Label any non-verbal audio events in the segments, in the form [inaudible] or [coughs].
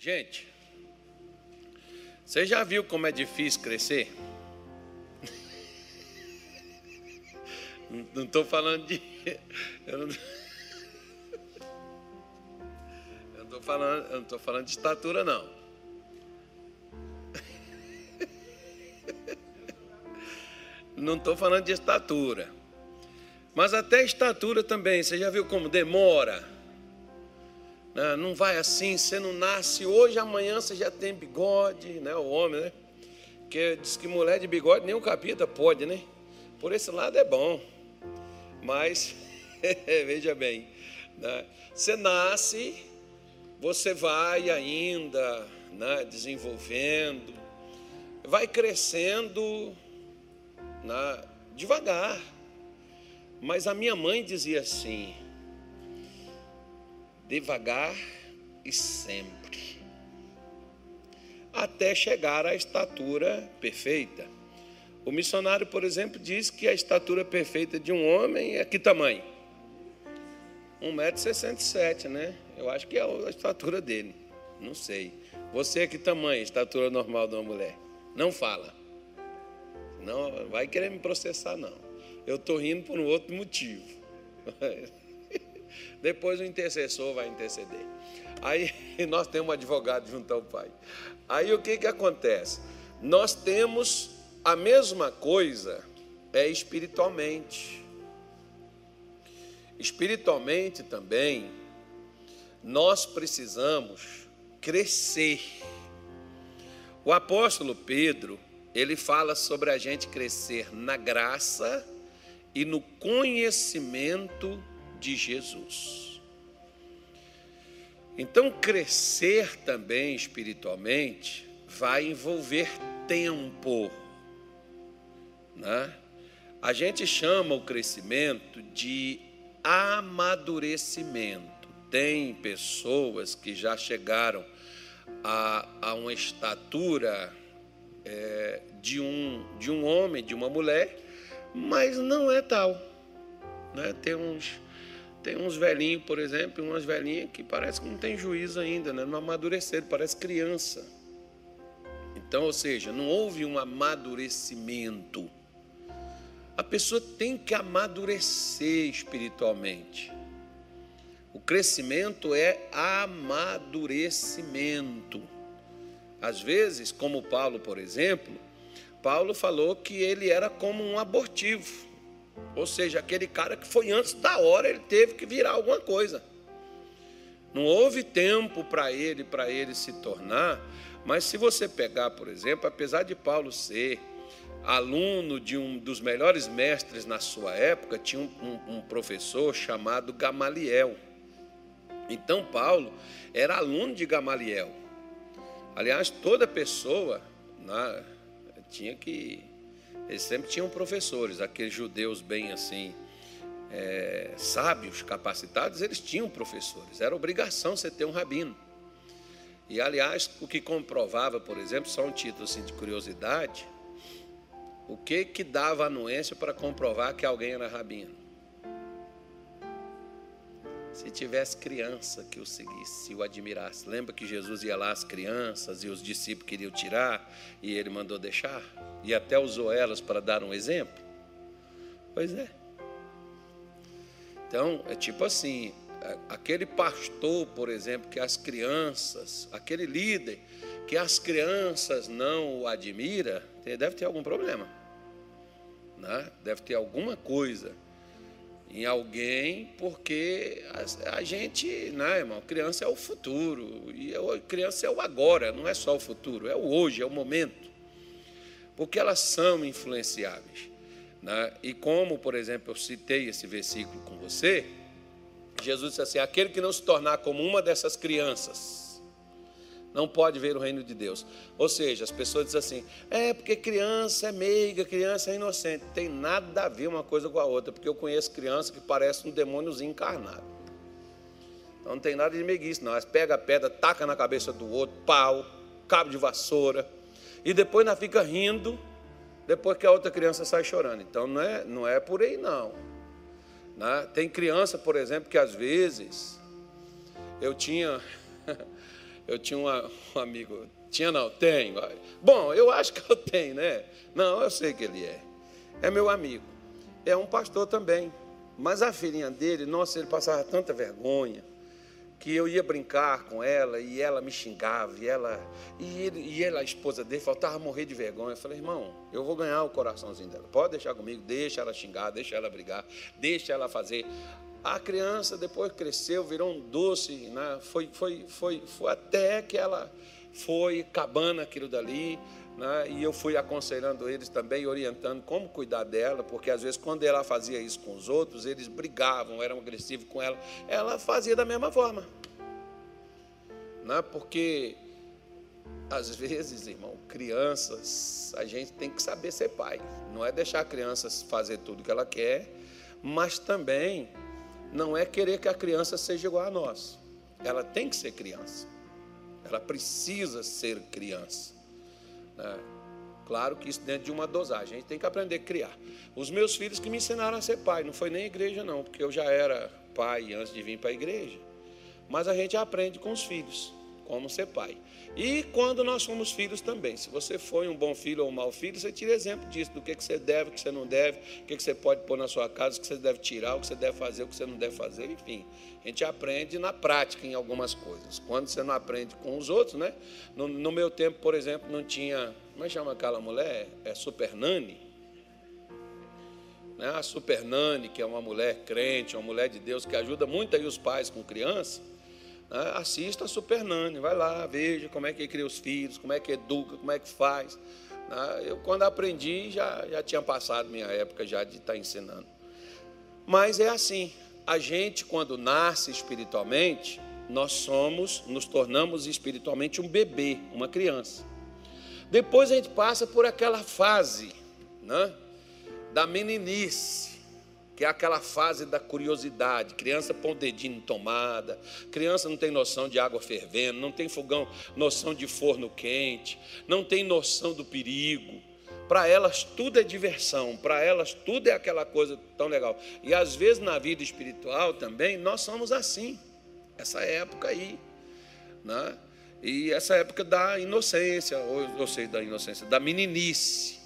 Gente, você já viu como é difícil crescer? Não estou falando de. Eu não estou falando, não falando de estatura, não. Não estou falando de estatura. Mas até estatura também, você já viu como demora? Né? Não vai assim, você não nasce hoje, amanhã você já tem bigode, né? O homem, né? Porque diz que mulher de bigode nem o capita pode, né? Por esse lado é bom. Mas, [laughs] veja bem, né? você nasce, você vai ainda né? desenvolvendo, vai crescendo né? devagar. Mas a minha mãe dizia assim: devagar e sempre, até chegar à estatura perfeita. O missionário, por exemplo, diz que a estatura perfeita de um homem é que tamanho? 1,67m, né? Eu acho que é a estatura dele. Não sei. Você é que tamanho, estatura normal de uma mulher? Não fala. Não vai querer me processar, não. Eu estou rindo por um outro motivo. [laughs] Depois o intercessor vai interceder. Aí [laughs] nós temos um advogado junto ao Pai. Aí o que, que acontece? Nós temos a mesma coisa é espiritualmente. Espiritualmente também, nós precisamos crescer. O apóstolo Pedro, ele fala sobre a gente crescer na graça e no conhecimento de Jesus. Então, crescer também espiritualmente vai envolver tempo. Né? A gente chama o crescimento de amadurecimento. Tem pessoas que já chegaram a, a uma estatura é, de, um, de um homem, de uma mulher, mas não é tal. Né? Tem uns tem uns velhinhos, por exemplo, umas velhinhas que parece que não tem juízo ainda, né? não amadureceram, parece criança. Então, ou seja, não houve um amadurecimento. A pessoa tem que amadurecer espiritualmente. O crescimento é amadurecimento. Às vezes, como Paulo, por exemplo, Paulo falou que ele era como um abortivo. Ou seja, aquele cara que foi antes da hora, ele teve que virar alguma coisa. Não houve tempo para ele, para ele se tornar. Mas se você pegar, por exemplo, apesar de Paulo ser aluno de um dos melhores mestres na sua época, tinha um, um, um professor chamado Gamaliel. Então Paulo era aluno de Gamaliel. Aliás, toda pessoa né, tinha que eles sempre tinham professores, aqueles judeus bem assim, é, sábios, capacitados, eles tinham professores. Era obrigação você ter um rabino. E, aliás, o que comprovava, por exemplo, só um título assim, de curiosidade, o que, que dava anuência para comprovar que alguém era rabino? Se tivesse criança que o seguisse, o admirasse. Lembra que Jesus ia lá as crianças e os discípulos queriam tirar e ele mandou deixar? E até usou elas para dar um exemplo? Pois é. Então, é tipo assim, aquele pastor, por exemplo, que as crianças, aquele líder que as crianças não o admira, deve ter algum problema. Né? Deve ter alguma coisa em alguém, porque a, a, gente, né, irmão, criança é o futuro, e a criança é o agora, não é só o futuro, é o hoje, é o momento. Porque elas são influenciáveis. Né? E como, por exemplo, eu citei esse versículo com você, Jesus disse assim: aquele que não se tornar como uma dessas crianças, não pode ver o reino de Deus. Ou seja, as pessoas dizem assim: é porque criança é meiga, criança é inocente. Tem nada a ver uma coisa com a outra, porque eu conheço criança que parece um demôniozinho encarnado. Então não tem nada de meiguice, não. Pega a pedra, taca na cabeça do outro, pau, cabo de vassoura, e depois ainda fica rindo, depois que a outra criança sai chorando. Então não é, não é por aí, não. Né? Tem criança, por exemplo, que às vezes eu tinha. Eu tinha uma, um amigo, tinha não, tenho. Bom, eu acho que eu tenho, né? Não, eu sei que ele é. É meu amigo. É um pastor também. Mas a filhinha dele, nossa, ele passava tanta vergonha que eu ia brincar com ela e ela me xingava e ela e ele e ela a esposa dele faltava morrer de vergonha. Eu falei, irmão, eu vou ganhar o coraçãozinho dela. Pode deixar comigo, deixa ela xingar, deixa ela brigar, deixa ela fazer. A criança depois cresceu, virou um doce, né? foi, foi, foi, foi até que ela foi acabando aquilo dali. Né? E eu fui aconselhando eles também, orientando como cuidar dela, porque às vezes quando ela fazia isso com os outros, eles brigavam, eram agressivos com ela. Ela fazia da mesma forma. Né? Porque às [laughs] vezes, irmão, crianças, a gente tem que saber ser pai. Não é deixar a criança fazer tudo que ela quer, mas também não é querer que a criança seja igual a nós. Ela tem que ser criança. Ela precisa ser criança. Né? Claro que isso dentro de uma dosagem. A gente tem que aprender a criar. Os meus filhos que me ensinaram a ser pai, não foi nem igreja, não, porque eu já era pai antes de vir para a igreja. Mas a gente aprende com os filhos como ser pai. E quando nós somos filhos também. Se você foi um bom filho ou um mau filho, você tira exemplo disso, do que, que você deve, o que você não deve, o que, que você pode pôr na sua casa, o que você deve tirar, o que você deve fazer, o que você não deve fazer, enfim. A gente aprende na prática em algumas coisas. Quando você não aprende com os outros, né? No, no meu tempo, por exemplo, não tinha. Como é que chama aquela mulher? É Super Nani. Né? A Super Nani, que é uma mulher crente, uma mulher de Deus, que ajuda muito aí os pais com crianças. Né? Assista a Super Nani, vai lá, veja como é que cria os filhos, como é que educa, como é que faz. Né? Eu, quando aprendi, já, já tinha passado minha época já de estar ensinando. Mas é assim, a gente, quando nasce espiritualmente, nós somos, nos tornamos espiritualmente um bebê, uma criança. Depois a gente passa por aquela fase né, da meninice, que é aquela fase da curiosidade. Criança põe o dedinho em tomada, criança não tem noção de água fervendo, não tem fogão, noção de forno quente, não tem noção do perigo. Para elas tudo é diversão, para elas tudo é aquela coisa tão legal. E às vezes na vida espiritual também nós somos assim, essa época aí, né? E essa época da inocência, ou eu sei da inocência, da meninice.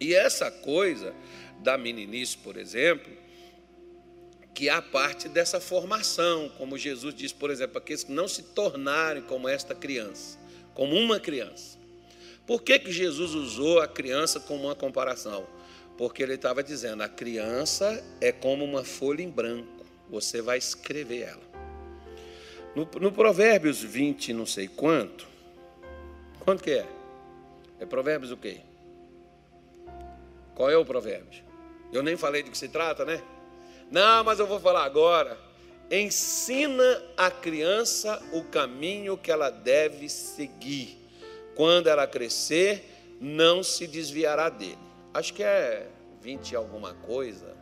E essa coisa da meninice, por exemplo, que há parte dessa formação, como Jesus diz, por exemplo, aqueles que não se tornarem como esta criança, como uma criança. Por que, que Jesus usou a criança como uma comparação? Porque ele estava dizendo: a criança é como uma folha em branco, você vai escrever ela. No, no Provérbios 20, não sei quanto, quanto que é? É Provérbios o quê? Qual é o Provérbios? Eu nem falei de que se trata, né? Não, mas eu vou falar agora. Ensina a criança o caminho que ela deve seguir. Quando ela crescer, não se desviará dele. Acho que é 20 alguma coisa.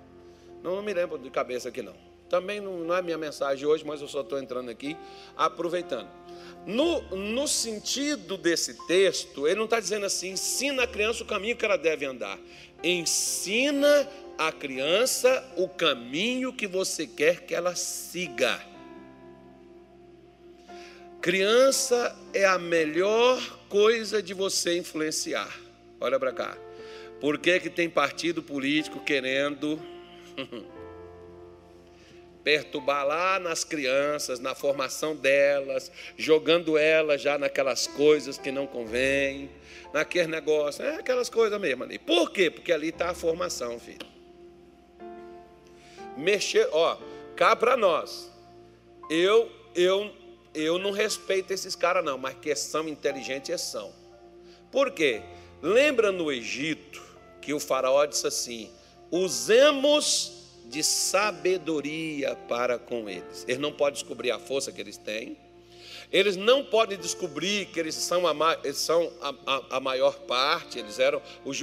Não, não me lembro de cabeça aqui não. Também não, não é minha mensagem hoje, mas eu só estou entrando aqui aproveitando. No, no sentido desse texto, ele não está dizendo assim, ensina a criança o caminho que ela deve andar. Ensina a criança o caminho que você quer que ela siga. Criança é a melhor coisa de você influenciar. Olha para cá. Por que, que tem partido político querendo [laughs] perturbar lá nas crianças, na formação delas, jogando elas já naquelas coisas que não convém, naquele negócio, é aquelas coisas mesmo ali. Por quê? Porque ali está a formação, filho. Mexer, ó, cá para nós. Eu, eu, eu não respeito esses caras não, mas que são inteligentes são. Por quê? Lembra no Egito que o faraó disse assim: usemos de sabedoria para com eles. Eles não podem descobrir a força que eles têm. Eles não podem descobrir que eles são a, eles são a, a, a maior parte. Eles eram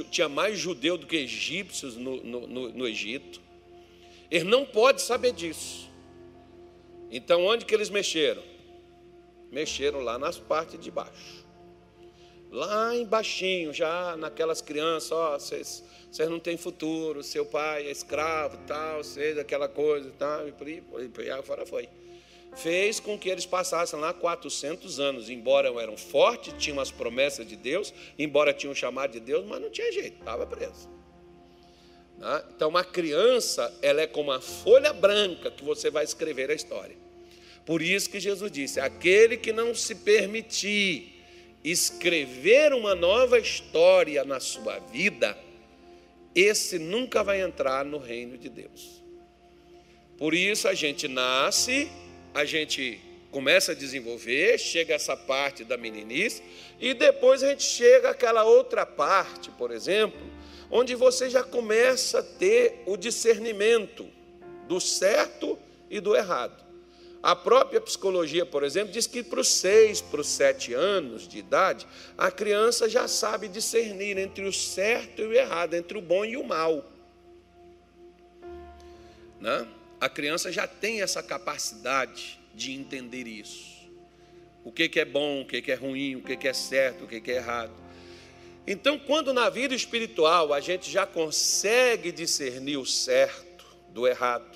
tinha mais judeu do que egípcios no, no, no, no Egito. Eles não podem saber disso. Então, onde que eles mexeram? Mexeram lá nas partes de baixo. Lá embaixo, já naquelas crianças, ó, vocês vocês não têm futuro, seu pai é escravo, tal, seja aquela coisa, tal, e por aí, aí fora foi. fez com que eles passassem lá 400 anos, embora eram fortes, tinham as promessas de Deus, embora tinham o chamado de Deus, mas não tinha jeito, estava preso. Né? Então, uma criança, ela é como uma folha branca que você vai escrever a história. Por isso que Jesus disse: aquele que não se permitir escrever uma nova história na sua vida, esse nunca vai entrar no reino de Deus. Por isso a gente nasce, a gente começa a desenvolver, chega essa parte da meninice, e depois a gente chega àquela outra parte, por exemplo, onde você já começa a ter o discernimento do certo e do errado. A própria psicologia, por exemplo, diz que para os seis, para os sete anos de idade, a criança já sabe discernir entre o certo e o errado, entre o bom e o mal. Né? A criança já tem essa capacidade de entender isso. O que, que é bom, o que, que é ruim, o que, que é certo, o que, que é errado. Então, quando na vida espiritual a gente já consegue discernir o certo do errado,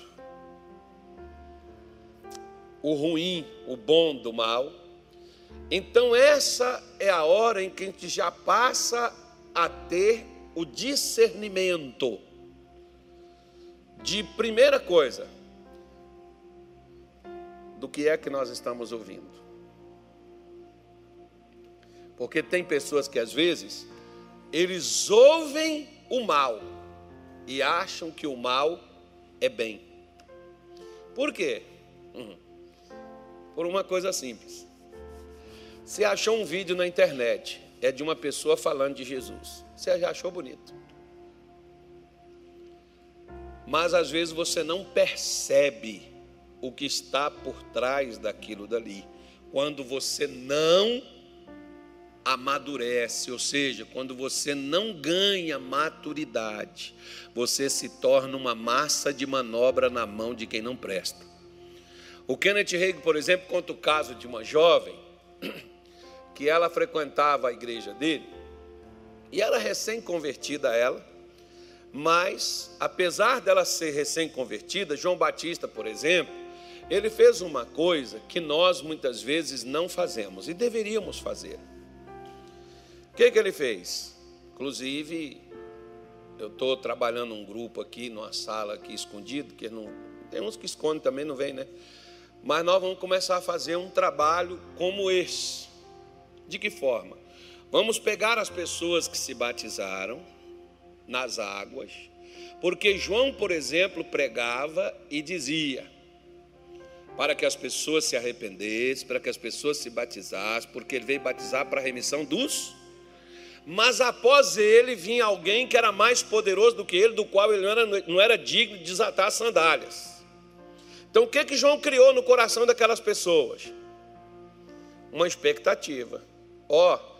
o ruim, o bom do mal. Então, essa é a hora em que a gente já passa a ter o discernimento de primeira coisa, do que é que nós estamos ouvindo. Porque tem pessoas que às vezes eles ouvem o mal e acham que o mal é bem. Por quê? Uhum por uma coisa simples. Você achou um vídeo na internet, é de uma pessoa falando de Jesus. Você já achou bonito. Mas às vezes você não percebe o que está por trás daquilo dali. Quando você não amadurece, ou seja, quando você não ganha maturidade, você se torna uma massa de manobra na mão de quem não presta. O Kenneth Reagan, por exemplo, conta o caso de uma jovem [clears throat] que ela frequentava a igreja dele e era recém-convertida ela, mas apesar dela ser recém-convertida, João Batista, por exemplo, ele fez uma coisa que nós muitas vezes não fazemos e deveríamos fazer. O que, que ele fez? Inclusive, eu estou trabalhando um grupo aqui, numa sala aqui escondido, que não tem uns que escondem também, não vem, né? Mas nós vamos começar a fazer um trabalho como esse. De que forma? Vamos pegar as pessoas que se batizaram nas águas, porque João, por exemplo, pregava e dizia: para que as pessoas se arrependessem, para que as pessoas se batizassem, porque ele veio batizar para a remissão dos. Mas após ele vinha alguém que era mais poderoso do que ele, do qual ele não era, não era digno de desatar as sandálias. Então o que que João criou no coração daquelas pessoas? Uma expectativa. Ó, oh,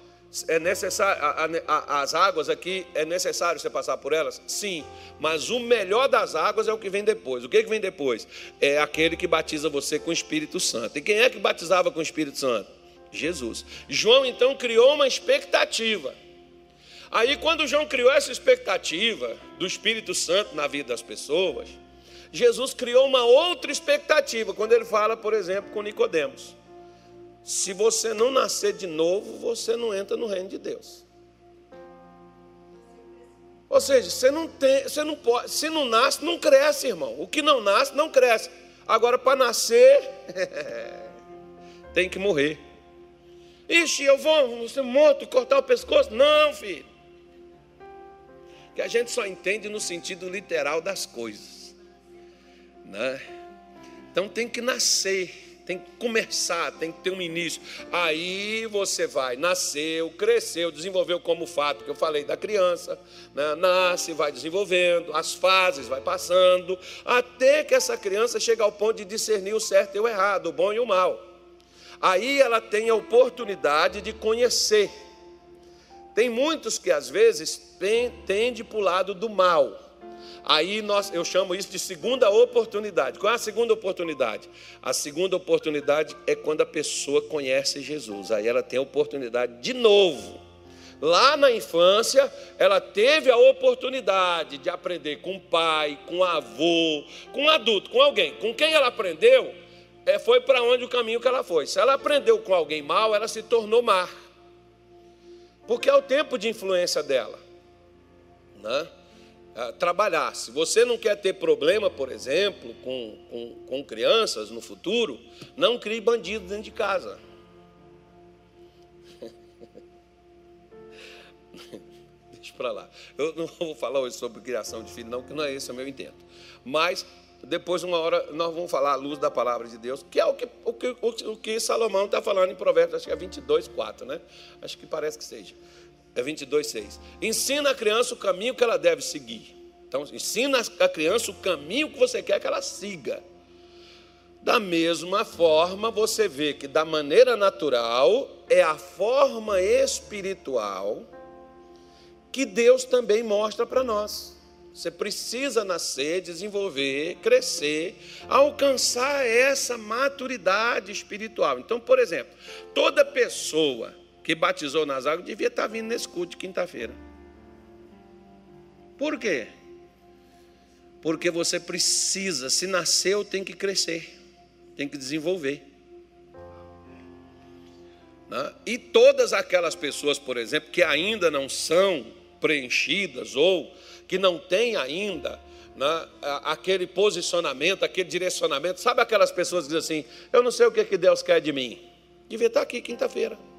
é necessário as águas aqui é necessário você passar por elas? Sim, mas o melhor das águas é o que vem depois. O que, que vem depois? É aquele que batiza você com o Espírito Santo. E quem é que batizava com o Espírito Santo? Jesus. João então criou uma expectativa. Aí quando João criou essa expectativa do Espírito Santo na vida das pessoas, Jesus criou uma outra expectativa quando ele fala, por exemplo, com Nicodemos. Se você não nascer de novo, você não entra no reino de Deus. Ou seja, você não tem, você não pode, se não nasce, não cresce, irmão. O que não nasce, não cresce. Agora, para nascer, [laughs] tem que morrer. Ixi, eu vou ser morto, cortar o pescoço? Não, filho. Que a gente só entende no sentido literal das coisas. Né? Então tem que nascer, tem que começar, tem que ter um início. Aí você vai, nasceu, cresceu, desenvolveu como fato que eu falei da criança, né? nasce, vai desenvolvendo, as fases vai passando, até que essa criança chega ao ponto de discernir o certo e o errado, o bom e o mal. Aí ela tem a oportunidade de conhecer. Tem muitos que às vezes tendem para o lado do mal Aí nós, eu chamo isso de segunda oportunidade. Qual é a segunda oportunidade? A segunda oportunidade é quando a pessoa conhece Jesus. Aí ela tem a oportunidade de novo. Lá na infância, ela teve a oportunidade de aprender com o pai, com o avô, com um adulto, com alguém. Com quem ela aprendeu, é, foi para onde o caminho que ela foi. Se ela aprendeu com alguém mal, ela se tornou má. Porque é o tempo de influência dela. Né? Trabalhar. Se você não quer ter problema, por exemplo, com, com, com crianças no futuro, não crie bandido dentro de casa. [laughs] Deixa para lá. Eu não [laughs] vou falar hoje sobre criação de filho, não, que não é esse o meu intento. Mas depois, uma hora, nós vamos falar à luz da palavra de Deus, que é o que, o que, o que Salomão está falando em Provérbios, acho que é 22, 4, né? Acho que parece que seja. É 22, 6. Ensina a criança o caminho que ela deve seguir. Então, ensina a criança o caminho que você quer que ela siga. Da mesma forma, você vê que da maneira natural é a forma espiritual que Deus também mostra para nós. Você precisa nascer, desenvolver, crescer, alcançar essa maturidade espiritual. Então, por exemplo, toda pessoa que batizou nas águas devia estar vindo nesse culto de quinta-feira. Por quê? Porque você precisa, se nasceu, tem que crescer, tem que desenvolver. Né? E todas aquelas pessoas, por exemplo, que ainda não são preenchidas ou que não têm ainda né, aquele posicionamento, aquele direcionamento, sabe aquelas pessoas que dizem assim: Eu não sei o que, que Deus quer de mim, devia estar aqui quinta-feira.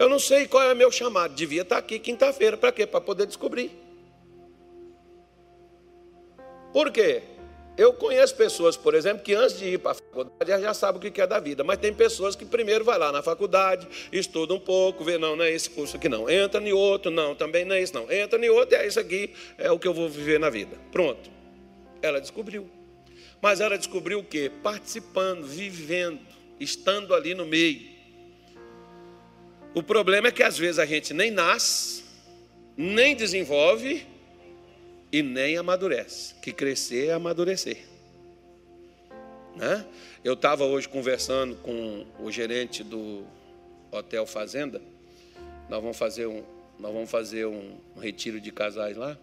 Eu não sei qual é o meu chamado, devia estar aqui quinta-feira, para quê? Para poder descobrir. Por quê? Eu conheço pessoas, por exemplo, que antes de ir para a faculdade já sabem o que é da vida, mas tem pessoas que primeiro vai lá na faculdade, estuda um pouco, vê, não, não é esse curso aqui não, entra em outro, não, também não é isso não, entra em outro, é isso aqui, é o que eu vou viver na vida. Pronto. Ela descobriu. Mas ela descobriu o quê? Participando, vivendo, estando ali no meio. O problema é que às vezes a gente nem nasce, nem desenvolve e nem amadurece. Que crescer é amadurecer. Né? Eu estava hoje conversando com o gerente do Hotel Fazenda. Nós vamos fazer um, nós vamos fazer um, retiro de casais lá.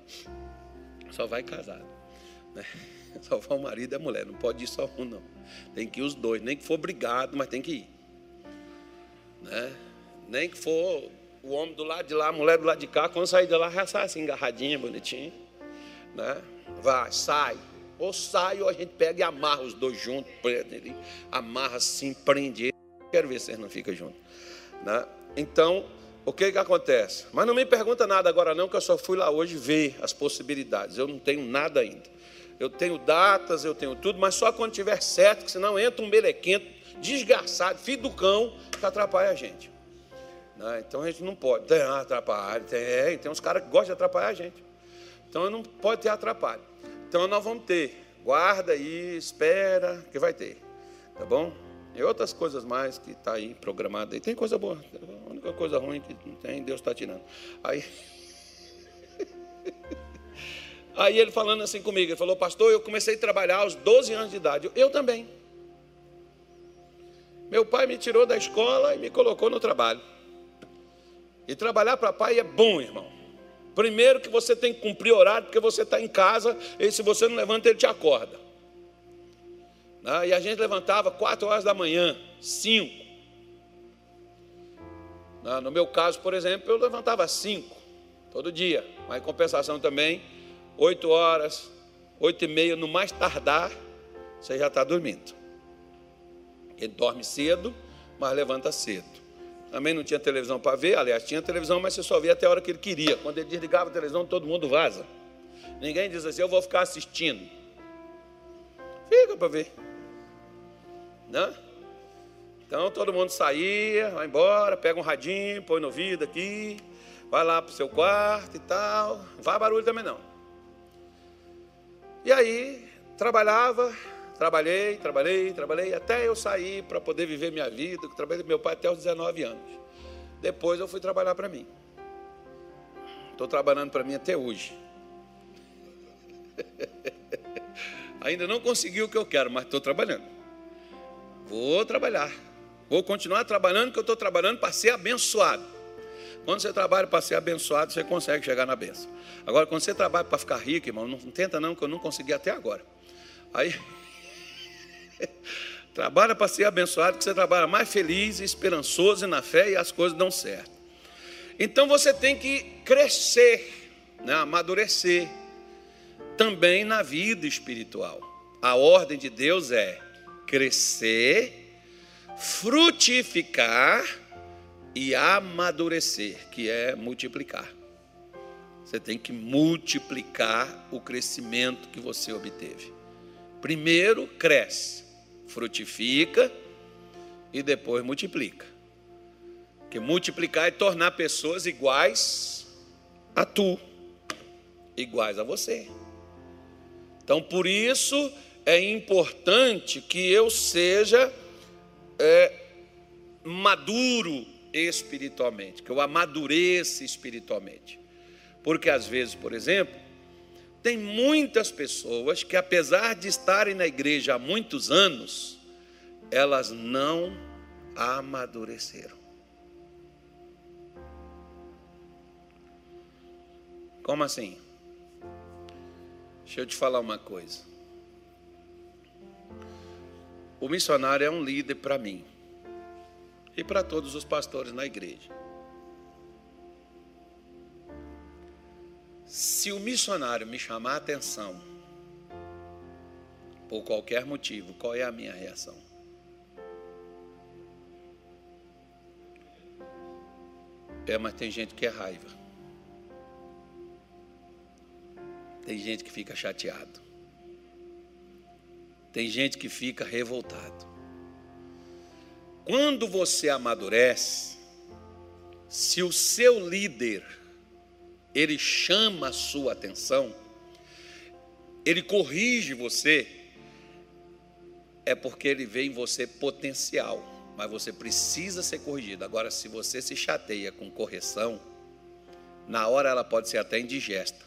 Só vai casado. Né? [laughs] Só vai o marido e a mulher. Não pode ir só um, não. Tem que ir os dois. Nem que for obrigado, mas tem que ir. Né? Nem que for o homem do lado de lá, a mulher do lado de cá. Quando sair de lá, já sai assim, agarradinha, bonitinho né? Vai, sai. Ou sai, ou a gente pega e amarra os dois juntos, prende amarra assim, prende ele. Quero ver se eles não ficam juntos. Né? Então, o que, que acontece? Mas não me pergunta nada agora, não, que eu só fui lá hoje ver as possibilidades. Eu não tenho nada ainda. Eu tenho datas, eu tenho tudo, mas só quando tiver certo, que senão entra um melequento, desgraçado, filho do cão, que atrapalha a gente. Né? Então a gente não pode. Tem, ah, atrapalha, tem, tem uns caras que gostam de atrapalhar a gente. Então não pode ter atrapalho. Então nós vamos ter. Guarda aí, espera, que vai ter. Tá bom? E outras coisas mais que está aí programada. E tem coisa boa. A única coisa ruim que tem, Deus está tirando. Aí. [laughs] Aí ele falando assim comigo, ele falou, pastor, eu comecei a trabalhar aos 12 anos de idade. Eu também. Meu pai me tirou da escola e me colocou no trabalho. E trabalhar para pai é bom, irmão. Primeiro que você tem que cumprir horário, porque você está em casa, e se você não levanta, ele te acorda. Né? E a gente levantava quatro horas da manhã, cinco. Né? No meu caso, por exemplo, eu levantava cinco, todo dia. Mas em compensação também, oito horas, oito e meia, no mais tardar, você já está dormindo. Ele dorme cedo, mas levanta cedo. Também não tinha televisão para ver, aliás, tinha televisão, mas você só via até a hora que ele queria. Quando ele desligava a televisão, todo mundo vaza. Ninguém diz assim, eu vou ficar assistindo. Fica para ver. Né? Então todo mundo saía, vai embora, pega um radinho, põe no ouvido aqui, vai lá para o seu quarto e tal. Não faz barulho também não. E aí, trabalhava, Trabalhei, trabalhei, trabalhei, até eu sair para poder viver minha vida. Trabalhei com meu pai até os 19 anos. Depois eu fui trabalhar para mim. Estou trabalhando para mim até hoje. [laughs] Ainda não consegui o que eu quero, mas estou trabalhando. Vou trabalhar. Vou continuar trabalhando, que eu estou trabalhando para ser abençoado. Quando você trabalha para ser abençoado, você consegue chegar na benção. Agora, quando você trabalha para ficar rico, irmão, não tenta não, que eu não consegui até agora. Aí [laughs] [laughs] Trabalha para ser abençoado, que você trabalha mais feliz, esperançoso e na fé e as coisas dão certo. Então você tem que crescer, né, amadurecer, também na vida espiritual. A ordem de Deus é crescer, frutificar e amadurecer, que é multiplicar. Você tem que multiplicar o crescimento que você obteve. Primeiro cresce, frutifica e depois multiplica. Que multiplicar é tornar pessoas iguais a tu, iguais a você. Então, por isso é importante que eu seja é, maduro espiritualmente, que eu amadureça espiritualmente. Porque às vezes, por exemplo, tem muitas pessoas que, apesar de estarem na igreja há muitos anos, elas não amadureceram. Como assim? Deixa eu te falar uma coisa. O missionário é um líder para mim e para todos os pastores na igreja. Se o missionário me chamar a atenção, por qualquer motivo, qual é a minha reação? É, mas tem gente que é raiva. Tem gente que fica chateado. Tem gente que fica revoltado. Quando você amadurece, se o seu líder ele chama a sua atenção, ele corrige você, é porque ele vê em você potencial, mas você precisa ser corrigido. Agora, se você se chateia com correção, na hora ela pode ser até indigesta,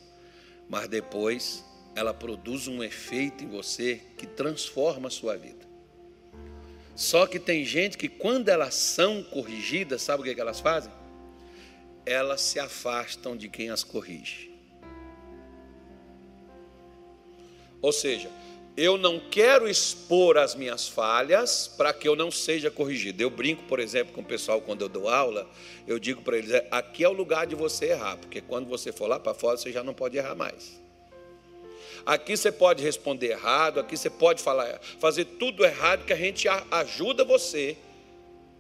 mas depois ela produz um efeito em você que transforma a sua vida. Só que tem gente que quando elas são corrigidas, sabe o que elas fazem? Elas se afastam de quem as corrige. Ou seja, eu não quero expor as minhas falhas para que eu não seja corrigido. Eu brinco, por exemplo, com o pessoal quando eu dou aula, eu digo para eles: é, aqui é o lugar de você errar, porque quando você for lá para fora, você já não pode errar mais. Aqui você pode responder errado, aqui você pode falar, fazer tudo errado, que a gente ajuda você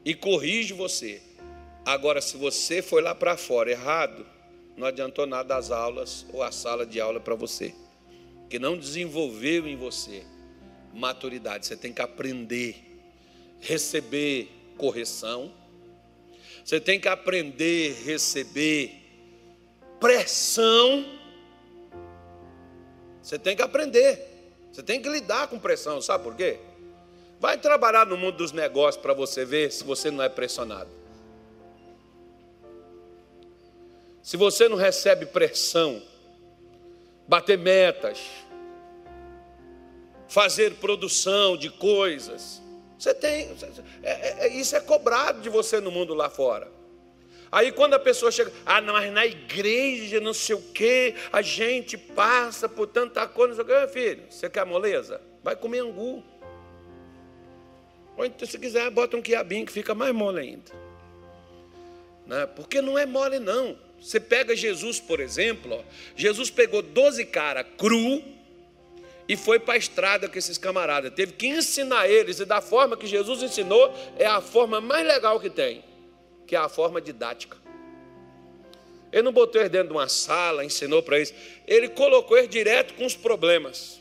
e corrige você. Agora, se você foi lá para fora errado, não adiantou nada as aulas ou a sala de aula para você, que não desenvolveu em você maturidade. Você tem que aprender, receber correção, você tem que aprender, receber pressão. Você tem que aprender, você tem que lidar com pressão, sabe por quê? Vai trabalhar no mundo dos negócios para você ver se você não é pressionado. Se você não recebe pressão, bater metas, fazer produção de coisas, você tem, é, é, é, isso é cobrado de você no mundo lá fora. Aí quando a pessoa chega, ah, mas na igreja, não sei o quê, a gente passa por tanta coisa, não sei o quê, filho, você quer moleza? Vai comer angu. Ou então, se quiser, bota um quiabinho que fica mais mole ainda. Né? Porque não é mole, não. Você pega Jesus, por exemplo, ó, Jesus pegou 12 caras cru e foi para a estrada com esses camaradas. Teve que ensinar eles, e da forma que Jesus ensinou, é a forma mais legal que tem, que é a forma didática. Ele não botou eles dentro de uma sala, ensinou para eles. Ele colocou eles direto com os problemas,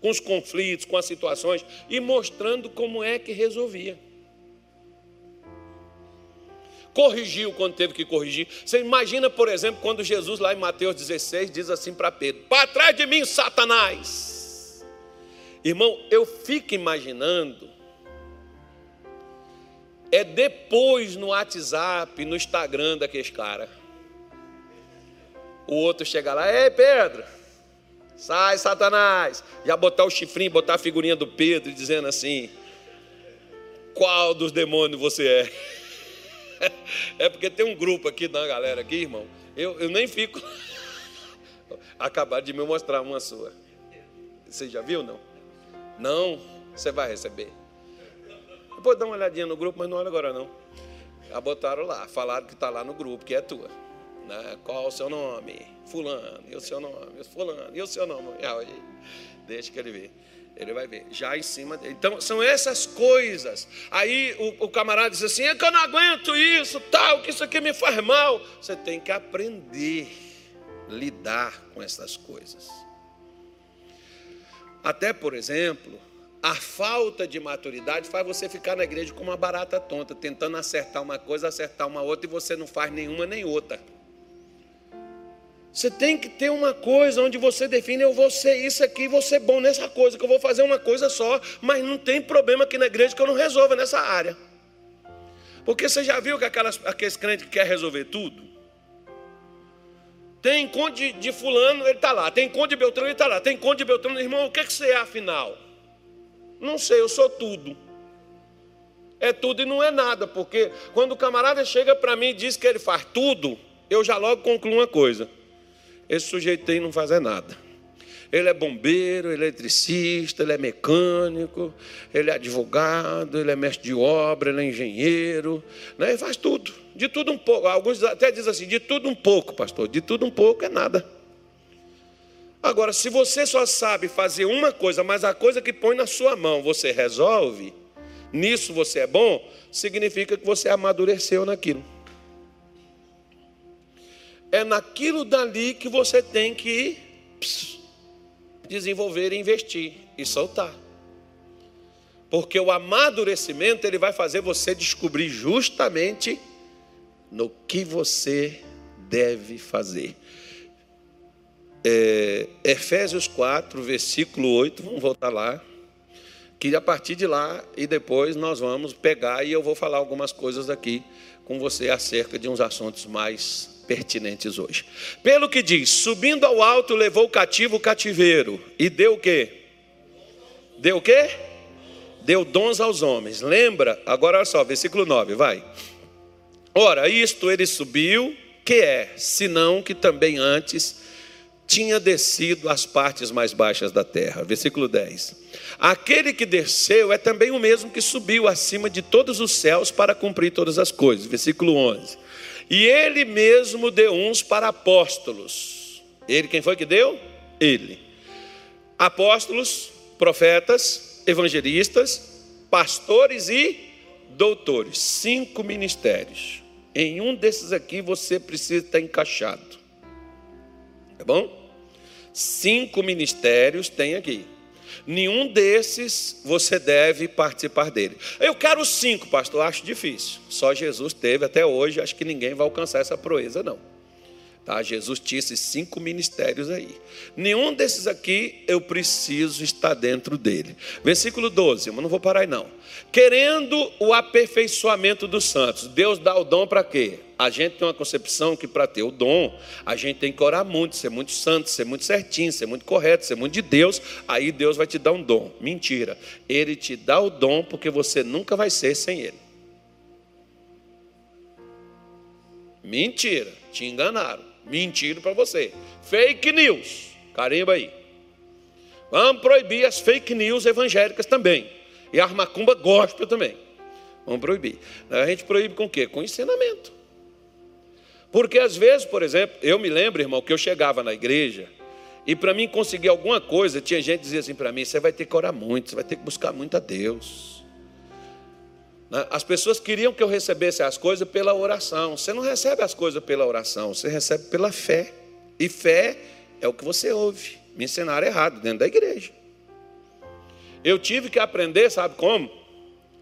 com os conflitos, com as situações, e mostrando como é que resolvia corrigiu quando teve que corrigir. Você imagina, por exemplo, quando Jesus, lá em Mateus 16, diz assim para Pedro: Para trás de mim, Satanás. Irmão, eu fico imaginando, é depois no WhatsApp, no Instagram daqueles caras. O outro chega lá, ei Pedro, sai Satanás. Já botar o chifrinho, botar a figurinha do Pedro, dizendo assim: Qual dos demônios você é? É porque tem um grupo aqui da galera aqui, irmão. Eu, eu nem fico. [laughs] Acabar de me mostrar uma sua. Você já viu, não? Não, você vai receber. Depois dá uma olhadinha no grupo, mas não olha agora não. Já botaram lá, falaram que está lá no grupo, que é tua. Né? Qual o seu nome? Fulano, e o seu nome? Fulano, e o seu nome? Deixa que ele vê. Ele vai ver, já em cima dele. Então, são essas coisas. Aí o, o camarada diz assim: é que eu não aguento isso, tal, que isso aqui me faz mal. Você tem que aprender a lidar com essas coisas. Até, por exemplo, a falta de maturidade faz você ficar na igreja como uma barata tonta, tentando acertar uma coisa, acertar uma outra, e você não faz nenhuma nem outra. Você tem que ter uma coisa onde você define, eu vou ser isso aqui, vou ser bom nessa coisa, que eu vou fazer uma coisa só, mas não tem problema aqui na igreja que eu não resolva nessa área. Porque você já viu que aquelas, aqueles crentes que quer resolver tudo? Tem encontro de, fulano, ele está lá. Tem encontro de Beltrano, ele está lá. Tem encontro de Beltrano, irmão, o que, é que você é afinal? Não sei, eu sou tudo. É tudo e não é nada, porque quando o camarada chega para mim e diz que ele faz tudo, eu já logo concluo uma coisa esse sujeito aí não faz nada. Ele é bombeiro, ele é eletricista, ele é mecânico, ele é advogado, ele é mestre de obra, ele é engenheiro, né? ele faz tudo, de tudo um pouco. Alguns até dizem assim, de tudo um pouco, pastor, de tudo um pouco é nada. Agora, se você só sabe fazer uma coisa, mas a coisa que põe na sua mão você resolve, nisso você é bom, significa que você amadureceu naquilo é naquilo dali que você tem que desenvolver, investir e soltar. Porque o amadurecimento ele vai fazer você descobrir justamente no que você deve fazer. É, Efésios 4, versículo 8, vamos voltar lá. Que a partir de lá e depois nós vamos pegar e eu vou falar algumas coisas aqui com você acerca de uns assuntos mais pertinentes hoje. Pelo que diz, subindo ao alto, levou cativo o cativeiro e deu o quê? Deu o quê? Deu dons aos homens. Lembra? Agora olha só, versículo 9, vai. Ora, isto ele subiu, que é, senão que também antes tinha descido às partes mais baixas da terra. Versículo 10. Aquele que desceu é também o mesmo que subiu acima de todos os céus para cumprir todas as coisas. Versículo 11. E ele mesmo deu uns para apóstolos. Ele, quem foi que deu? Ele. Apóstolos, profetas, evangelistas, pastores e doutores. Cinco ministérios. Em um desses aqui você precisa estar encaixado. Tá bom? Cinco ministérios tem aqui. Nenhum desses você deve participar dele. Eu quero cinco, pastor, acho difícil. Só Jesus teve até hoje, acho que ninguém vai alcançar essa proeza, não. Tá? Jesus tinha esses cinco ministérios aí. Nenhum desses aqui eu preciso estar dentro dele. Versículo 12, eu não vou parar aí não. Querendo o aperfeiçoamento dos santos, Deus dá o dom para quê? A gente tem uma concepção que para ter o dom, a gente tem que orar muito, ser muito santo, ser muito certinho, ser muito correto, ser muito de Deus, aí Deus vai te dar um dom. Mentira. Ele te dá o dom porque você nunca vai ser sem ele. Mentira, te enganaram. Mentiram para você. Fake news. Carimba aí. Vamos proibir as fake news evangélicas também. E a armacumba gospel também. Vamos proibir. A gente proíbe com o quê? Com ensinamento. Porque às vezes, por exemplo, eu me lembro, irmão, que eu chegava na igreja e para mim conseguir alguma coisa, tinha gente que dizia assim para mim: você vai ter que orar muito, você vai ter que buscar muito a Deus. Né? As pessoas queriam que eu recebesse as coisas pela oração. Você não recebe as coisas pela oração, você recebe pela fé. E fé é o que você ouve. Me ensinaram errado dentro da igreja. Eu tive que aprender, sabe como?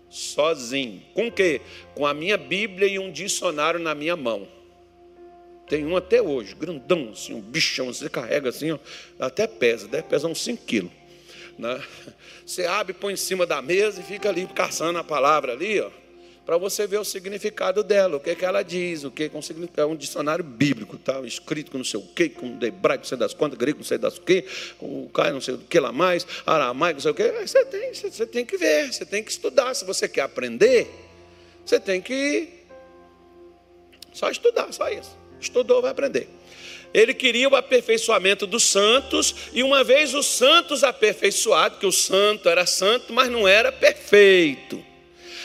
Sozinho. Com quê? Com a minha Bíblia e um dicionário na minha mão. Tem um até hoje, grandão, assim, um bichão, você carrega assim, ó, até pesa, deve pesar uns 5 quilos. Né? Você abre, põe em cima da mesa e fica ali caçando a palavra ali, ó, para você ver o significado dela, o que, que ela diz, o que é, é um dicionário bíblico, tá? escrito com não sei o que, com hebraico, não sei das quantas, grego, não sei das o que, o cara não sei o que lá mais, aramaico, não sei o que. Você tem, você tem que ver, você tem que estudar. Se você quer aprender, você tem que só estudar, só isso. Estudou, vai aprender. Ele queria o aperfeiçoamento dos santos, e uma vez os santos aperfeiçoados, que o santo era santo, mas não era perfeito.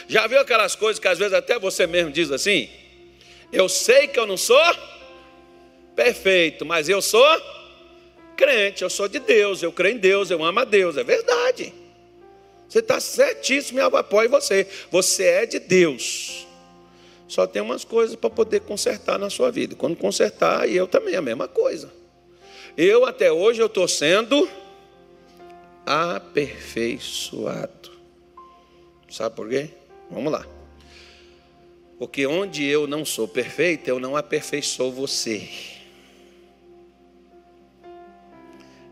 Já viu aquelas coisas que às vezes até você mesmo diz assim? Eu sei que eu não sou perfeito, mas eu sou crente, eu sou de Deus, eu creio em Deus, eu amo a Deus, é verdade. Você está certíssimo, eu apoio você. Você é de Deus. Só tem umas coisas para poder consertar na sua vida. Quando consertar, e eu também, a mesma coisa. Eu até hoje eu estou sendo aperfeiçoado. Sabe por quê? Vamos lá. Porque onde eu não sou perfeito, eu não aperfeiçoo você.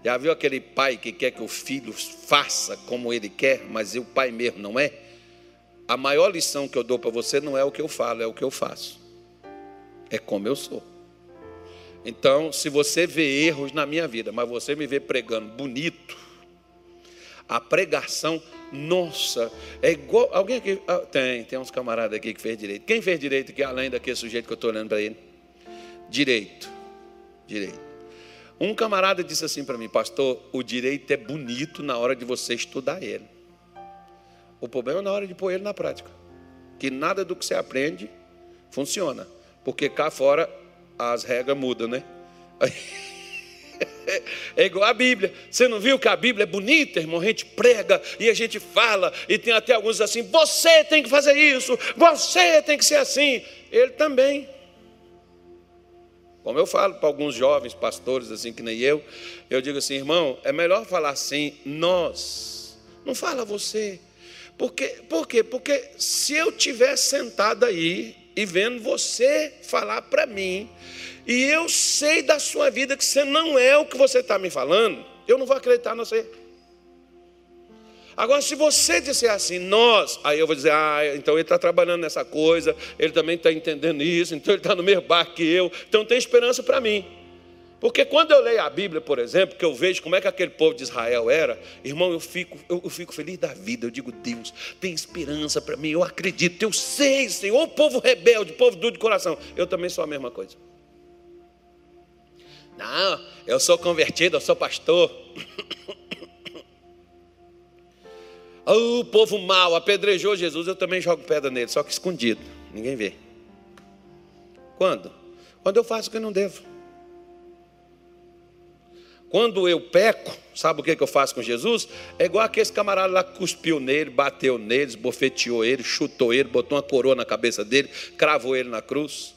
Já viu aquele pai que quer que o filho faça como ele quer, mas o pai mesmo não é? A maior lição que eu dou para você não é o que eu falo, é o que eu faço. É como eu sou. Então, se você vê erros na minha vida, mas você me vê pregando bonito, a pregação, nossa, é igual. Alguém aqui. Ah, tem, tem uns camaradas aqui que fez direito. Quem fez direito aqui, além daquele sujeito que eu estou olhando para ele? Direito. Direito. Um camarada disse assim para mim, pastor, o direito é bonito na hora de você estudar ele. O problema é na hora de pôr ele na prática. Que nada do que você aprende funciona. Porque cá fora as regras mudam, né? [laughs] É igual a Bíblia. Você não viu que a Bíblia é bonita, irmão? A gente prega e a gente fala, e tem até alguns assim: você tem que fazer isso, você tem que ser assim. Ele também. Como eu falo para alguns jovens pastores, assim que nem eu, eu digo assim, irmão, é melhor falar assim, nós. Não fala você. Por quê? Por quê? Porque se eu estiver sentado aí e vendo você falar para mim, e eu sei da sua vida que você não é o que você está me falando, eu não vou acreditar no você. Agora, se você disser assim, nós, aí eu vou dizer, ah, então ele está trabalhando nessa coisa, ele também está entendendo isso, então ele está no mesmo barco que eu, então tem esperança para mim. Porque quando eu leio a Bíblia, por exemplo, que eu vejo como é que aquele povo de Israel era, irmão, eu fico, eu, eu fico feliz da vida. Eu digo, Deus, tem esperança para mim, eu acredito, eu sei, Senhor, o povo rebelde, o povo duro de coração. Eu também sou a mesma coisa. Não, eu sou convertido, eu sou pastor. [coughs] O povo mau apedrejou Jesus, eu também jogo pedra nele, só que escondido, ninguém vê. Quando? Quando eu faço o que eu não devo. Quando eu peco, sabe o que eu faço com Jesus? É igual aquele camarada lá que cuspiu nele, bateu nele, bofeteou ele, chutou ele, botou uma coroa na cabeça dele, cravou ele na cruz.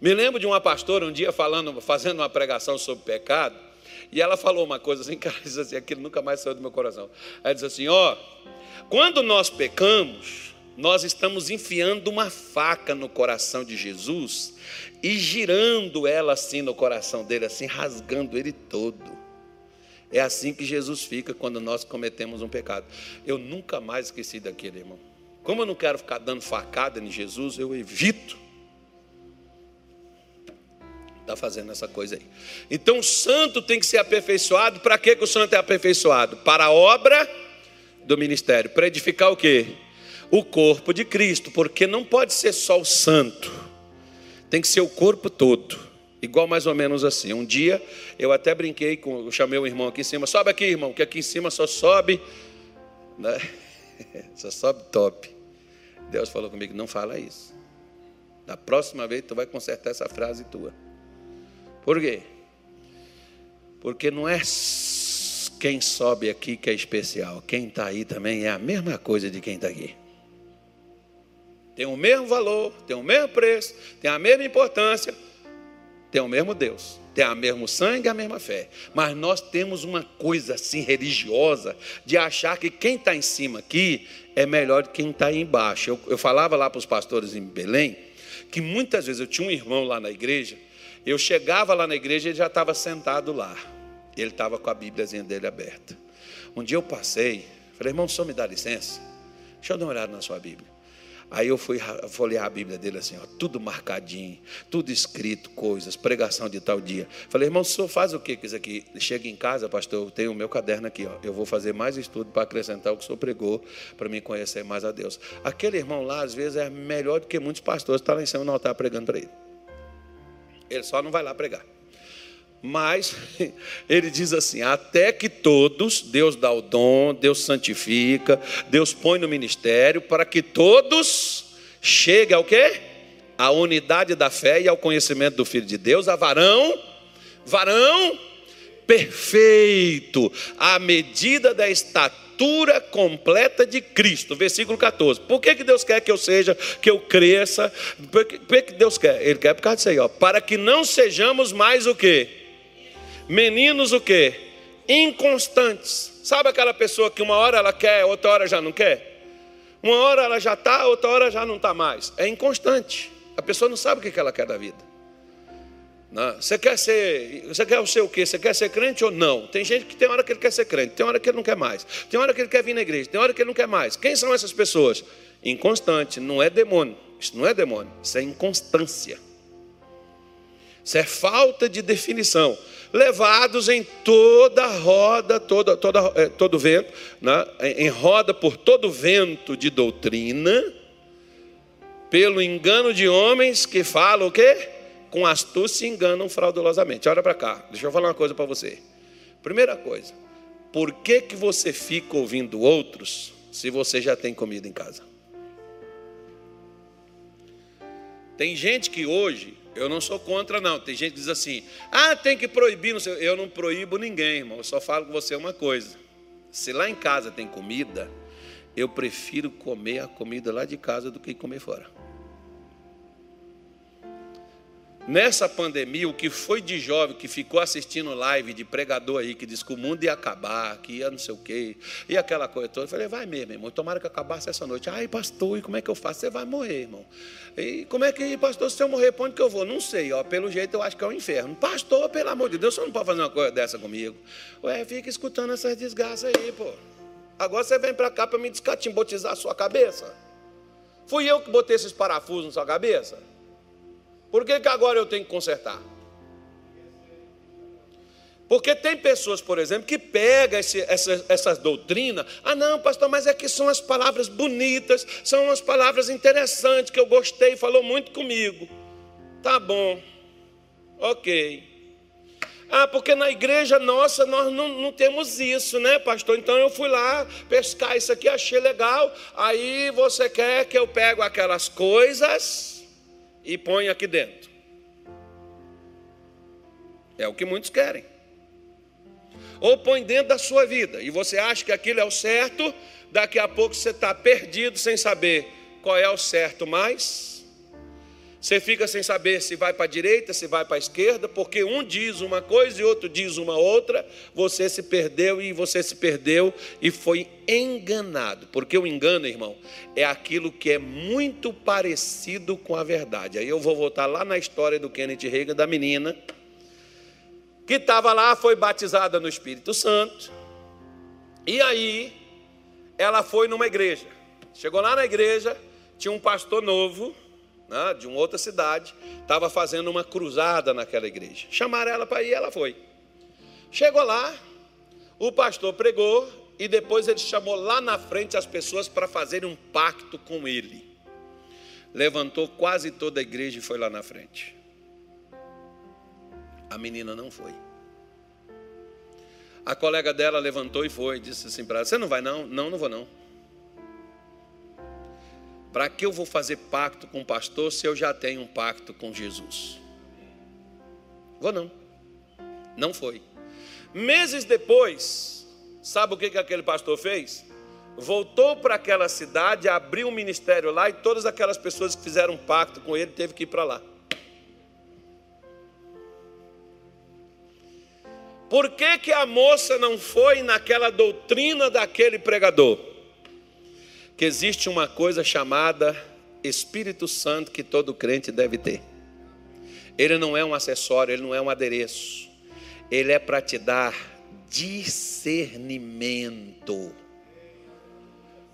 Me lembro de uma pastora um dia falando, fazendo uma pregação sobre pecado, e ela falou uma coisa assim, [laughs] cara, diz assim, aquilo nunca mais saiu do meu coração. Ela diz assim: ó, quando nós pecamos, nós estamos enfiando uma faca no coração de Jesus e girando ela assim no coração dele, assim, rasgando ele todo. É assim que Jesus fica quando nós cometemos um pecado. Eu nunca mais esqueci daquele, irmão. Como eu não quero ficar dando facada em Jesus, eu evito está fazendo essa coisa aí. Então o santo tem que ser aperfeiçoado. Para que, o santo é aperfeiçoado? Para a obra do ministério. Para edificar o quê? O corpo de Cristo. Porque não pode ser só o santo. Tem que ser o corpo todo. Igual mais ou menos assim. Um dia eu até brinquei com, eu chamei o irmão aqui em cima, sobe aqui, irmão, que aqui em cima só sobe, né? [laughs] só sobe top. Deus falou comigo, não fala isso. Da próxima vez tu vai consertar essa frase tua. Por quê? Porque não é quem sobe aqui que é especial, quem está aí também é a mesma coisa de quem está aqui. Tem o mesmo valor, tem o mesmo preço, tem a mesma importância, tem o mesmo Deus, tem o mesmo sangue, a mesma fé. Mas nós temos uma coisa assim religiosa de achar que quem está em cima aqui é melhor do que quem está embaixo. Eu, eu falava lá para os pastores em Belém que muitas vezes eu tinha um irmão lá na igreja eu chegava lá na igreja e ele já estava sentado lá. Ele estava com a Bíbliazinha dele aberta. Um dia eu passei, falei, irmão, só me dá licença? Deixa eu dar uma olhada na sua Bíblia. Aí eu fui folhear a Bíblia dele assim, ó, tudo marcadinho, tudo escrito, coisas, pregação de tal dia. Falei, irmão, o senhor faz o que com isso aqui? Chega em casa, pastor, eu tenho o meu caderno aqui, ó. Eu vou fazer mais estudo para acrescentar o que o senhor pregou, para me conhecer mais a Deus. Aquele irmão lá, às vezes, é melhor do que muitos pastores que estão tá lá em cima no altar pregando para ele. Ele só não vai lá pregar. Mas [laughs] ele diz assim: até que todos, Deus dá o dom, Deus santifica, Deus põe no ministério, para que todos cheguem ao quê? A unidade da fé e ao conhecimento do Filho de Deus, a varão, varão perfeito, à medida da estatura completa de Cristo. Versículo 14. Por que, que Deus quer que eu seja, que eu cresça? Por que, por que Deus quer? Ele quer por causa disso aí, ó. Para que não sejamos mais o quê? Meninos o quê? Inconstantes. Sabe aquela pessoa que uma hora ela quer, outra hora já não quer? Uma hora ela já está, outra hora já não está mais. É inconstante. A pessoa não sabe o que ela quer da vida. Não. Você quer ser, você quer o quê? Você quer ser crente ou não? Tem gente que tem hora que ele quer ser crente, tem hora que ele não quer mais, tem hora que ele quer vir na igreja, tem hora que ele não quer mais. Quem são essas pessoas? Inconstante, não é demônio. Isso não é demônio, isso é inconstância. Isso é falta de definição levados em toda roda, toda, toda, é, todo vento, né? em roda por todo vento de doutrina, pelo engano de homens que falam o quê? Com astúcia enganam fraudulosamente. Olha para cá, deixa eu falar uma coisa para você. Primeira coisa, por que, que você fica ouvindo outros se você já tem comida em casa? Tem gente que hoje eu não sou contra, não. Tem gente que diz assim: ah, tem que proibir. Não eu não proíbo ninguém, irmão. Eu só falo com você uma coisa. Se lá em casa tem comida, eu prefiro comer a comida lá de casa do que comer fora. Nessa pandemia, o que foi de jovem que ficou assistindo live de pregador aí, que disse que o mundo ia acabar, que ia não sei o quê, e aquela coisa toda, eu falei, vai mesmo, irmão, tomara que acabasse essa noite. Ai, pastor, e como é que eu faço? Você vai morrer, irmão. E como é que, pastor, se eu morrer, para onde que eu vou? Não sei, ó, pelo jeito eu acho que é o um inferno. Pastor, pelo amor de Deus, você não pode fazer uma coisa dessa comigo. Ué, fica escutando essas desgraças aí, pô. Agora você vem para cá para me descatimbotizar a sua cabeça. Fui eu que botei esses parafusos na sua cabeça? Por que, que agora eu tenho que consertar? Porque tem pessoas, por exemplo, que pegam esse, essa, essas doutrinas. Ah, não, pastor, mas é que são as palavras bonitas, são as palavras interessantes que eu gostei, falou muito comigo. Tá bom, ok. Ah, porque na igreja nossa nós não, não, temos isso, né, pastor? Então eu fui lá pescar isso aqui, achei legal. Aí você quer que eu pego aquelas coisas e põe aqui dentro. É o que muitos querem. Ou põe dentro da sua vida e você acha que aquilo é o certo, daqui a pouco você está perdido sem saber qual é o certo mais você fica sem saber se vai para a direita, se vai para a esquerda, porque um diz uma coisa e outro diz uma outra. Você se perdeu e você se perdeu e foi enganado. Porque o engano, irmão, é aquilo que é muito parecido com a verdade. Aí eu vou voltar lá na história do Kenneth Reagan, da menina, que estava lá, foi batizada no Espírito Santo. E aí, ela foi numa igreja. Chegou lá na igreja, tinha um pastor novo né, de uma outra cidade, estava fazendo uma cruzada naquela igreja. Chamaram ela para ir, ela foi. Chegou lá, o pastor pregou e depois ele chamou lá na frente as pessoas para fazerem um pacto com ele. Levantou quase toda a igreja e foi lá na frente. A menina não foi. A colega dela levantou e foi, disse assim para ela: Você não vai não? Não, não vou não. Para que eu vou fazer pacto com o pastor se eu já tenho um pacto com Jesus? Vou não. Não foi. Meses depois, sabe o que, que aquele pastor fez? Voltou para aquela cidade, abriu um ministério lá e todas aquelas pessoas que fizeram um pacto com ele teve que ir para lá. Por que, que a moça não foi naquela doutrina daquele pregador? Que existe uma coisa chamada Espírito Santo que todo crente deve ter. Ele não é um acessório, ele não é um adereço. Ele é para te dar discernimento,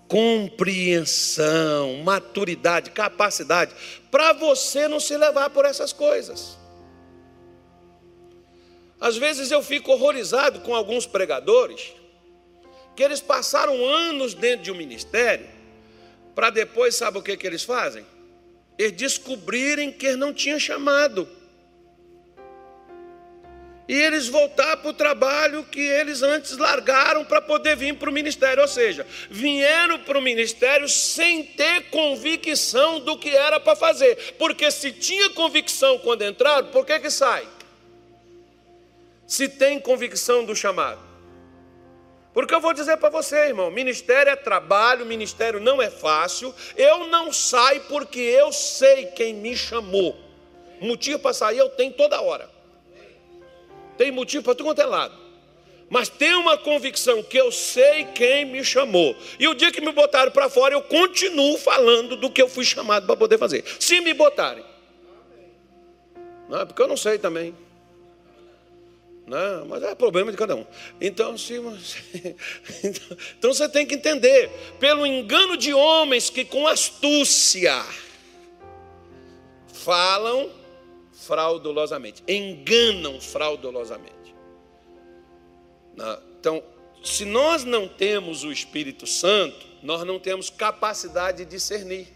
compreensão, maturidade, capacidade, para você não se levar por essas coisas. Às vezes eu fico horrorizado com alguns pregadores, que eles passaram anos dentro de um ministério, para depois, sabe o que, que eles fazem? Eles descobrirem que eles não tinham chamado. e eles voltar para o trabalho que eles antes largaram para poder vir para o ministério. Ou seja, vieram para o ministério sem ter convicção do que era para fazer. Porque se tinha convicção quando entraram, por que, que sai? Se tem convicção do chamado. Porque eu vou dizer para você, irmão: ministério é trabalho, ministério não é fácil. Eu não saio porque eu sei quem me chamou. Motivo para sair eu tenho toda hora tem motivo para tudo quanto é lado. Mas tem uma convicção que eu sei quem me chamou. E o dia que me botaram para fora, eu continuo falando do que eu fui chamado para poder fazer. Se me botarem. Não, porque eu não sei também. Não, mas é problema de cada um. Então, se você... [laughs] então você tem que entender, pelo engano de homens que com astúcia falam fraudulosamente, enganam fraudulosamente. Então, se nós não temos o Espírito Santo, nós não temos capacidade de discernir.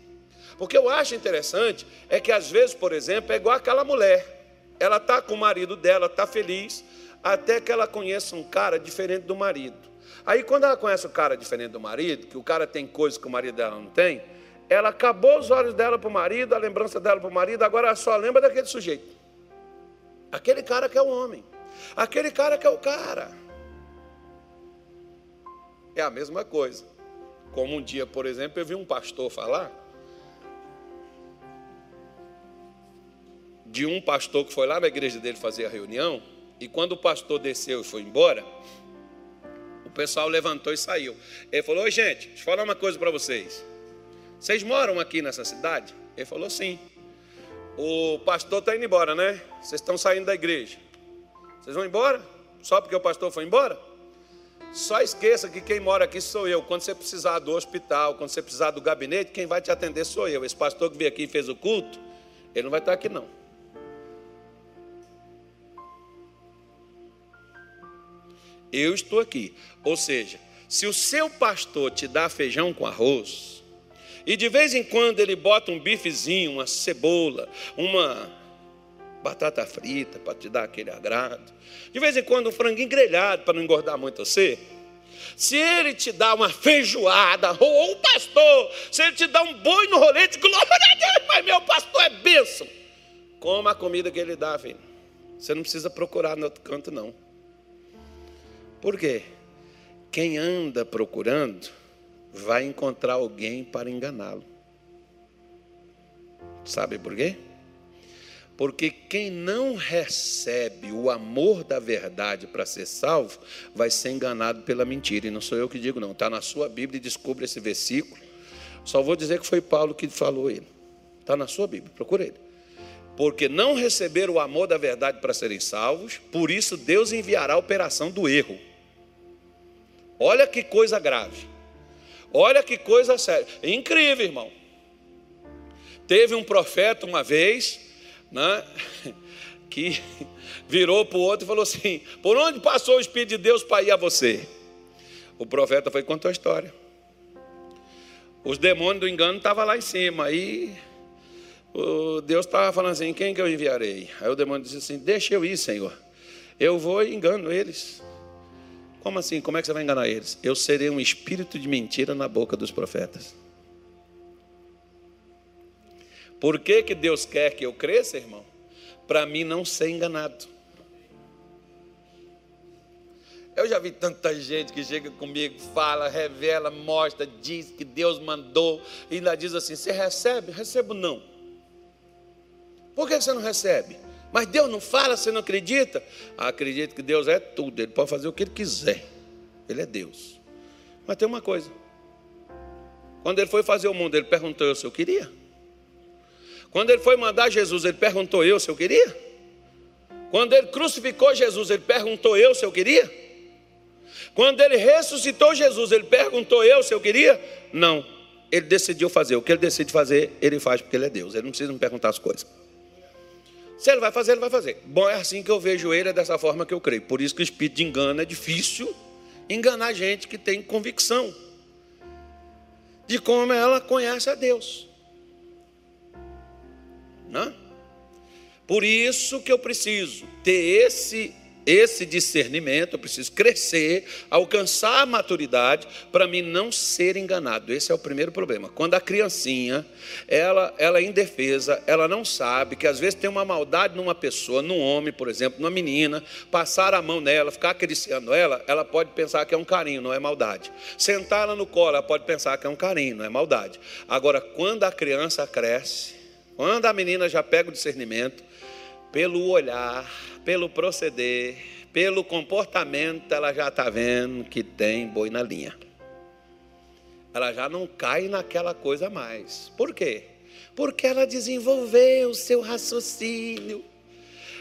Porque eu acho interessante é que às vezes, por exemplo, é igual aquela mulher. Ela está com o marido dela, está feliz, até que ela conheça um cara diferente do marido. Aí quando ela conhece o cara diferente do marido, que o cara tem coisas que o marido dela não tem, ela acabou os olhos dela para o marido, a lembrança dela para o marido, agora ela só lembra daquele sujeito. Aquele cara que é o homem. Aquele cara que é o cara. É a mesma coisa. Como um dia, por exemplo, eu vi um pastor falar de um pastor que foi lá na igreja dele fazer a reunião, e quando o pastor desceu e foi embora, o pessoal levantou e saiu. Ele falou: Oi, gente, deixa eu falar uma coisa para vocês. Vocês moram aqui nessa cidade? Ele falou: Sim. O pastor está indo embora, né? Vocês estão saindo da igreja. Vocês vão embora? Só porque o pastor foi embora? Só esqueça que quem mora aqui sou eu. Quando você precisar do hospital, quando você precisar do gabinete, quem vai te atender sou eu. Esse pastor que veio aqui e fez o culto, ele não vai estar aqui não. Eu estou aqui. Ou seja, se o seu pastor te dá feijão com arroz, e de vez em quando ele bota um bifezinho, uma cebola, uma batata frita para te dar aquele agrado. De vez em quando um franguinho grelhado para não engordar muito você. Se ele te dá uma feijoada, ou um pastor, se ele te dá um boi no rolete, glória a Deus, mas meu pastor é bênção. Coma a comida que ele dá, filho. Você não precisa procurar no outro canto, não. Por quê? Quem anda procurando, vai encontrar alguém para enganá-lo. Sabe por quê? Porque quem não recebe o amor da verdade para ser salvo, vai ser enganado pela mentira. E não sou eu que digo, não. Está na sua Bíblia e descubra esse versículo. Só vou dizer que foi Paulo que falou ele. Está na sua Bíblia, procura ele. Porque não receberam o amor da verdade para serem salvos, por isso Deus enviará a operação do erro. Olha que coisa grave. Olha que coisa séria. Incrível, irmão. Teve um profeta uma vez, né, [laughs] que virou para o outro e falou assim: Por onde passou o Espírito de Deus para ir a você? O profeta foi e contou a história. Os demônios do engano estavam lá em cima. Aí Deus estava falando assim: Quem que eu enviarei? Aí o demônio disse assim: Deixa eu ir, Senhor. Eu vou e engano eles. Como assim? Como é que você vai enganar eles? Eu serei um espírito de mentira na boca dos profetas. Por que, que Deus quer que eu cresça, irmão? Para mim não ser enganado. Eu já vi tanta gente que chega comigo, fala, revela, mostra, diz que Deus mandou, e ainda diz assim: Você recebe? Recebo não. Por que você não recebe? Mas Deus não fala, você não acredita? Ah, acredito que Deus é tudo, Ele pode fazer o que Ele quiser. Ele é Deus. Mas tem uma coisa. Quando Ele foi fazer o mundo, Ele perguntou eu se eu queria. Quando Ele foi mandar Jesus, Ele perguntou eu se eu queria. Quando Ele crucificou Jesus, Ele perguntou eu se eu queria. Quando Ele ressuscitou Jesus, Ele perguntou eu se eu queria. Não. Ele decidiu fazer. O que Ele decide fazer, Ele faz porque Ele é Deus. Ele não precisa me perguntar as coisas. Se ele vai fazer, ele vai fazer. Bom, é assim que eu vejo ele, é dessa forma que eu creio. Por isso que o espírito de engano é difícil enganar gente que tem convicção de como ela conhece a Deus. Não? Por isso que eu preciso ter esse esse discernimento, eu preciso crescer, alcançar a maturidade para mim não ser enganado. Esse é o primeiro problema. Quando a criancinha, ela, ela é indefesa, ela não sabe que às vezes tem uma maldade numa pessoa, num homem, por exemplo, numa menina, passar a mão nela, ficar acariciando ela, ela pode pensar que é um carinho, não é maldade. Sentar ela no colo, ela pode pensar que é um carinho, não é maldade. Agora, quando a criança cresce, quando a menina já pega o discernimento, pelo olhar, pelo proceder, pelo comportamento, ela já está vendo que tem boi na linha. Ela já não cai naquela coisa mais. Por quê? Porque ela desenvolveu o seu raciocínio.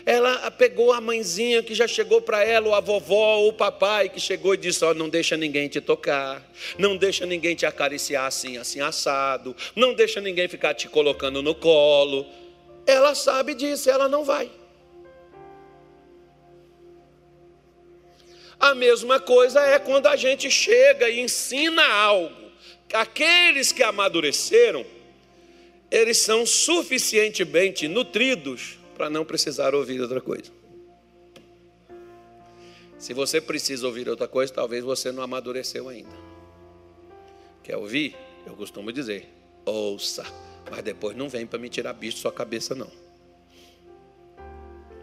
Ela pegou a mãezinha que já chegou para ela, ou a vovó, ou o papai que chegou e disse: oh, não deixa ninguém te tocar, não deixa ninguém te acariciar assim, assim assado, não deixa ninguém ficar te colocando no colo. Ela sabe disso, ela não vai. A mesma coisa é quando a gente chega e ensina algo. Aqueles que amadureceram, eles são suficientemente nutridos para não precisar ouvir outra coisa. Se você precisa ouvir outra coisa, talvez você não amadureceu ainda. Quer ouvir? Eu costumo dizer, ouça, mas depois não vem para me tirar bicho da sua cabeça, não.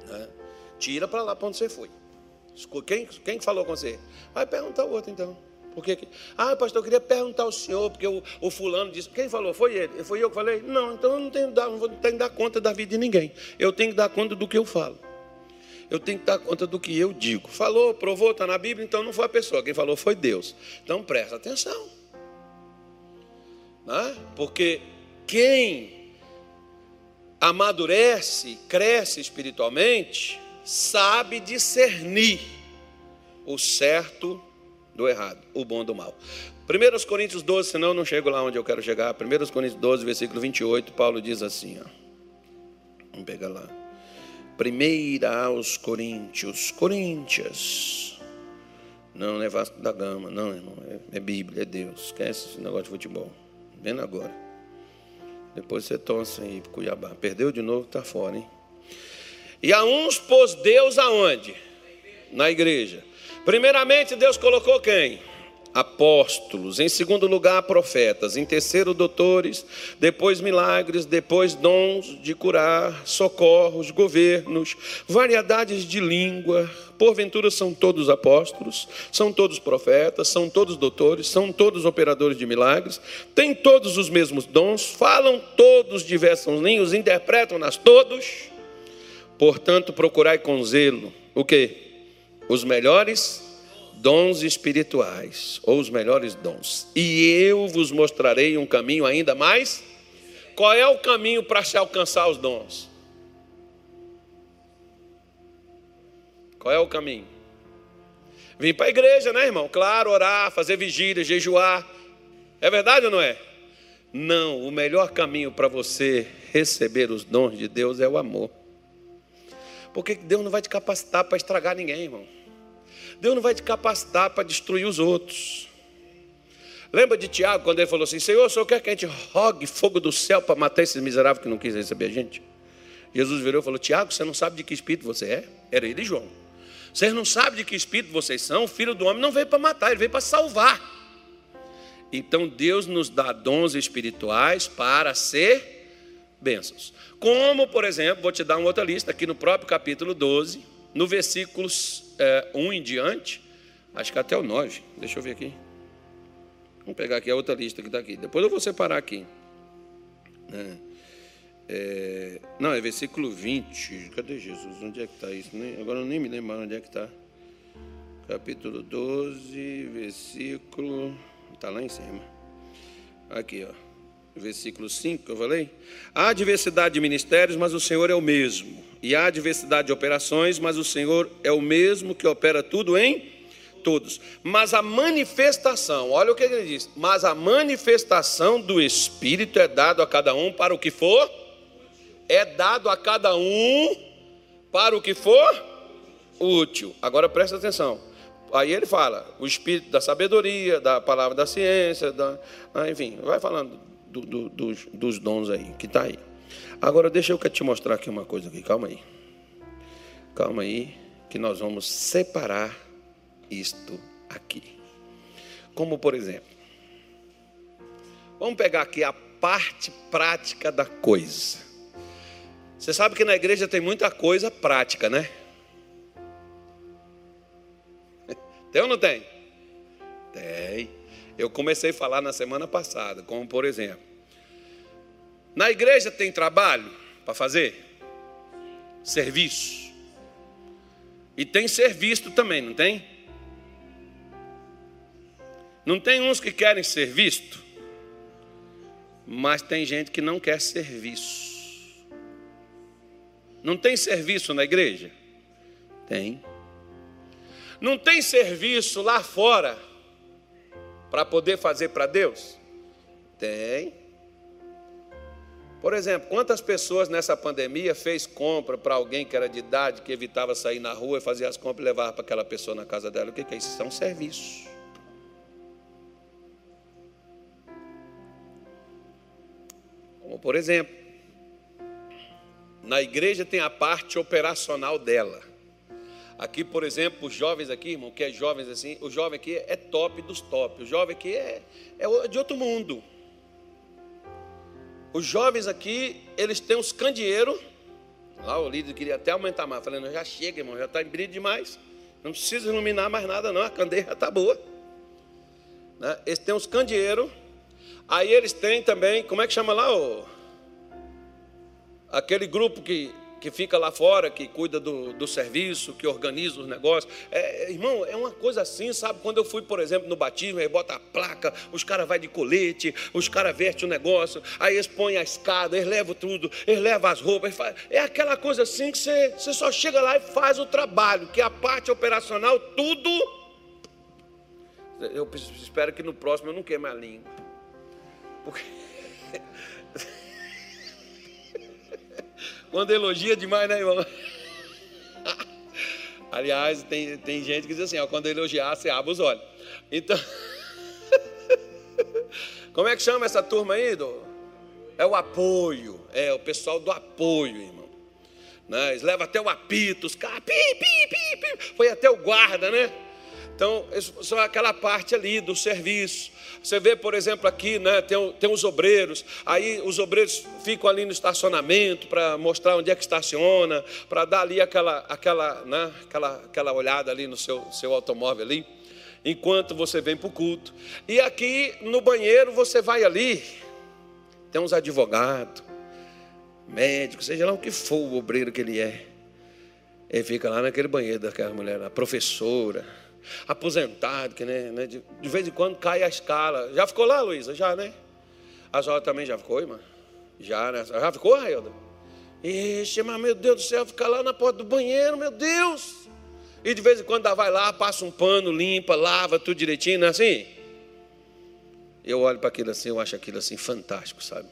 Né? Tira para lá para onde você foi. Quem, quem falou com você? Vai perguntar o outro então. Por que? Ah, pastor, eu queria perguntar ao senhor, porque o, o, fulano disse. Quem falou? Foi ele. Foi eu que falei? Não, então eu não tenho, não tenho que dar conta da vida de ninguém. Eu tenho que dar conta do que eu falo. Eu tenho que dar conta do que eu digo. Falou, provou, está na Bíblia, então não foi a pessoa. Quem falou foi Deus. Então presta atenção. Né? Porque quem amadurece, cresce espiritualmente, sabe discernir o certo do errado, o bom do mal. 1 Coríntios 12, senão eu não chego lá onde eu quero chegar. 1 Coríntios 12, versículo 28, Paulo diz assim: ó. Vamos pegar lá. Primeira aos Coríntios, Coríntias. Não, não é Vasco da Gama, não, irmão. É, é Bíblia, é Deus. Esquece esse negócio de futebol. Vendo agora. Depois você torce aí pro Cuiabá. Perdeu de novo, tá fora, hein? E a uns pôs Deus aonde? Na igreja. Primeiramente, Deus colocou quem? Apóstolos. Em segundo lugar, profetas. Em terceiro, doutores. Depois, milagres. Depois, dons de curar, socorros, governos, variedades de língua. Porventura, são todos apóstolos, são todos profetas, são todos doutores, são todos operadores de milagres, têm todos os mesmos dons, falam todos diversos línguas, interpretam-nas todos. Portanto, procurai com zelo o que? Os melhores dons espirituais, ou os melhores dons. E eu vos mostrarei um caminho ainda mais. Qual é o caminho para se alcançar os dons? Qual é o caminho? Vir para a igreja, né, irmão? Claro, orar, fazer vigília, jejuar. É verdade ou não é? Não, o melhor caminho para você receber os dons de Deus é o amor. Porque Deus não vai te capacitar para estragar ninguém, irmão. Deus não vai te capacitar para destruir os outros. Lembra de Tiago, quando ele falou assim: Senhor, o senhor quer que a gente rogue fogo do céu para matar esses miseráveis que não quis receber a gente? Jesus virou e falou: Tiago, você não sabe de que espírito você é? Era ele e João. Vocês não sabem de que espírito vocês são? O filho do homem não veio para matar, ele veio para salvar. Então Deus nos dá dons espirituais para ser bênçãos. Como, por exemplo, vou te dar uma outra lista, aqui no próprio capítulo 12, no versículos é, 1 em diante, acho que até o 9, deixa eu ver aqui. Vamos pegar aqui a outra lista que está aqui. Depois eu vou separar aqui. É, é, não, é versículo 20. Cadê Jesus? Onde é que está isso? agora eu nem me lembro onde é que está. Capítulo 12, versículo. Está lá em cima. Aqui, ó versículo 5 que eu falei. Há diversidade de ministérios, mas o Senhor é o mesmo. E há diversidade de operações, mas o Senhor é o mesmo que opera tudo em todos. Mas a manifestação, olha o que ele diz: mas a manifestação do Espírito é dado a cada um para o que for, é dado a cada um para o que for útil. Agora presta atenção. Aí ele fala o espírito da sabedoria, da palavra da ciência, da, ah, enfim, vai falando do, do, dos, dos dons aí, que está aí. Agora deixa eu te mostrar aqui uma coisa aqui, calma aí. Calma aí, que nós vamos separar isto aqui. Como por exemplo, vamos pegar aqui a parte prática da coisa. Você sabe que na igreja tem muita coisa prática, né? [laughs] Tem ou não tem? Tem. Eu comecei a falar na semana passada, como por exemplo, na igreja tem trabalho para fazer? Serviço. E tem ser visto também, não tem? Não tem uns que querem ser visto, mas tem gente que não quer serviço. Não tem serviço na igreja? Tem. Não tem serviço lá fora para poder fazer para Deus? Tem. Por exemplo, quantas pessoas nessa pandemia fez compra para alguém que era de idade, que evitava sair na rua e fazia as compras e levava para aquela pessoa na casa dela? O que é isso? Isso é um serviço. Como por exemplo, na igreja tem a parte operacional dela. Aqui, por exemplo, os jovens aqui, irmão, que é jovens assim, o jovem aqui é top dos top. O jovem aqui é, é de outro mundo. Os jovens aqui, eles têm os candeeiros. Lá o líder queria até aumentar mais. Falando, já chega, irmão, já está em brilho demais. Não precisa iluminar mais nada, não. A candeia já está boa. Né? Eles têm os candeeiros. Aí eles têm também, como é que chama lá? O... Aquele grupo que que fica lá fora, que cuida do, do serviço, que organiza os negócios. É, irmão, é uma coisa assim, sabe? Quando eu fui, por exemplo, no batismo, aí bota a placa, os caras vai de colete, os caras vertem o negócio, aí eles põem a escada, eles levam tudo, eles levam as roupas. Faz... É aquela coisa assim que você, você só chega lá e faz o trabalho, que é a parte operacional, tudo. Eu espero que no próximo eu não queime a língua. Porque. [laughs] Quando elogia demais, né, irmão? [laughs] Aliás, tem, tem gente que diz assim: ó, quando elogiar, você abre os olhos. Então, [laughs] como é que chama essa turma aí? Do? É o apoio, é o pessoal do apoio, irmão. Né? Eles levam até o apito, os caras, pi, pi, pi, pi, foi até o guarda, né? Então, só aquela parte ali do serviço. Você vê, por exemplo, aqui, né, tem, tem os obreiros, aí os obreiros ficam ali no estacionamento para mostrar onde é que estaciona, para dar ali aquela, aquela, né, aquela, aquela olhada ali no seu, seu automóvel ali, enquanto você vem para o culto. E aqui no banheiro você vai ali, tem uns advogados, médicos, seja lá o que for o obreiro que ele é. Ele fica lá naquele banheiro daquela mulher, a professora aposentado, que né, de, de, vez em quando cai a escala. Já ficou lá, Luísa? Já, né? A Zora também já ficou, irmã? Já, né? Já ficou, Railda? Ixi, mas meu Deus do céu, ficar lá na porta do banheiro, meu Deus! E de vez em quando vai lá, passa um pano, limpa, lava tudo direitinho, não é assim? Eu olho para aquilo assim, eu acho aquilo assim fantástico, sabe?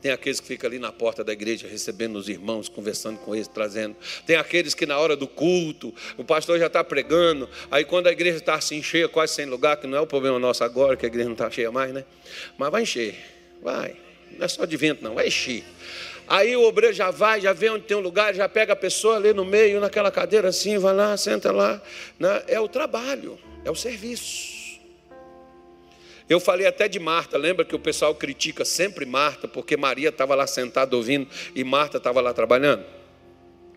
Tem aqueles que ficam ali na porta da igreja recebendo os irmãos, conversando com eles, trazendo. Tem aqueles que na hora do culto, o pastor já está pregando, aí quando a igreja está assim cheia, quase sem lugar, que não é o problema nosso agora, que a igreja não está cheia mais, né? Mas vai encher, vai. Não é só de vento, não, vai encher. Aí o obreiro já vai, já vê onde tem um lugar, já pega a pessoa ali no meio, naquela cadeira assim, vai lá, senta lá. Né? É o trabalho, é o serviço. Eu falei até de Marta, lembra que o pessoal critica sempre Marta, porque Maria estava lá sentada ouvindo e Marta estava lá trabalhando?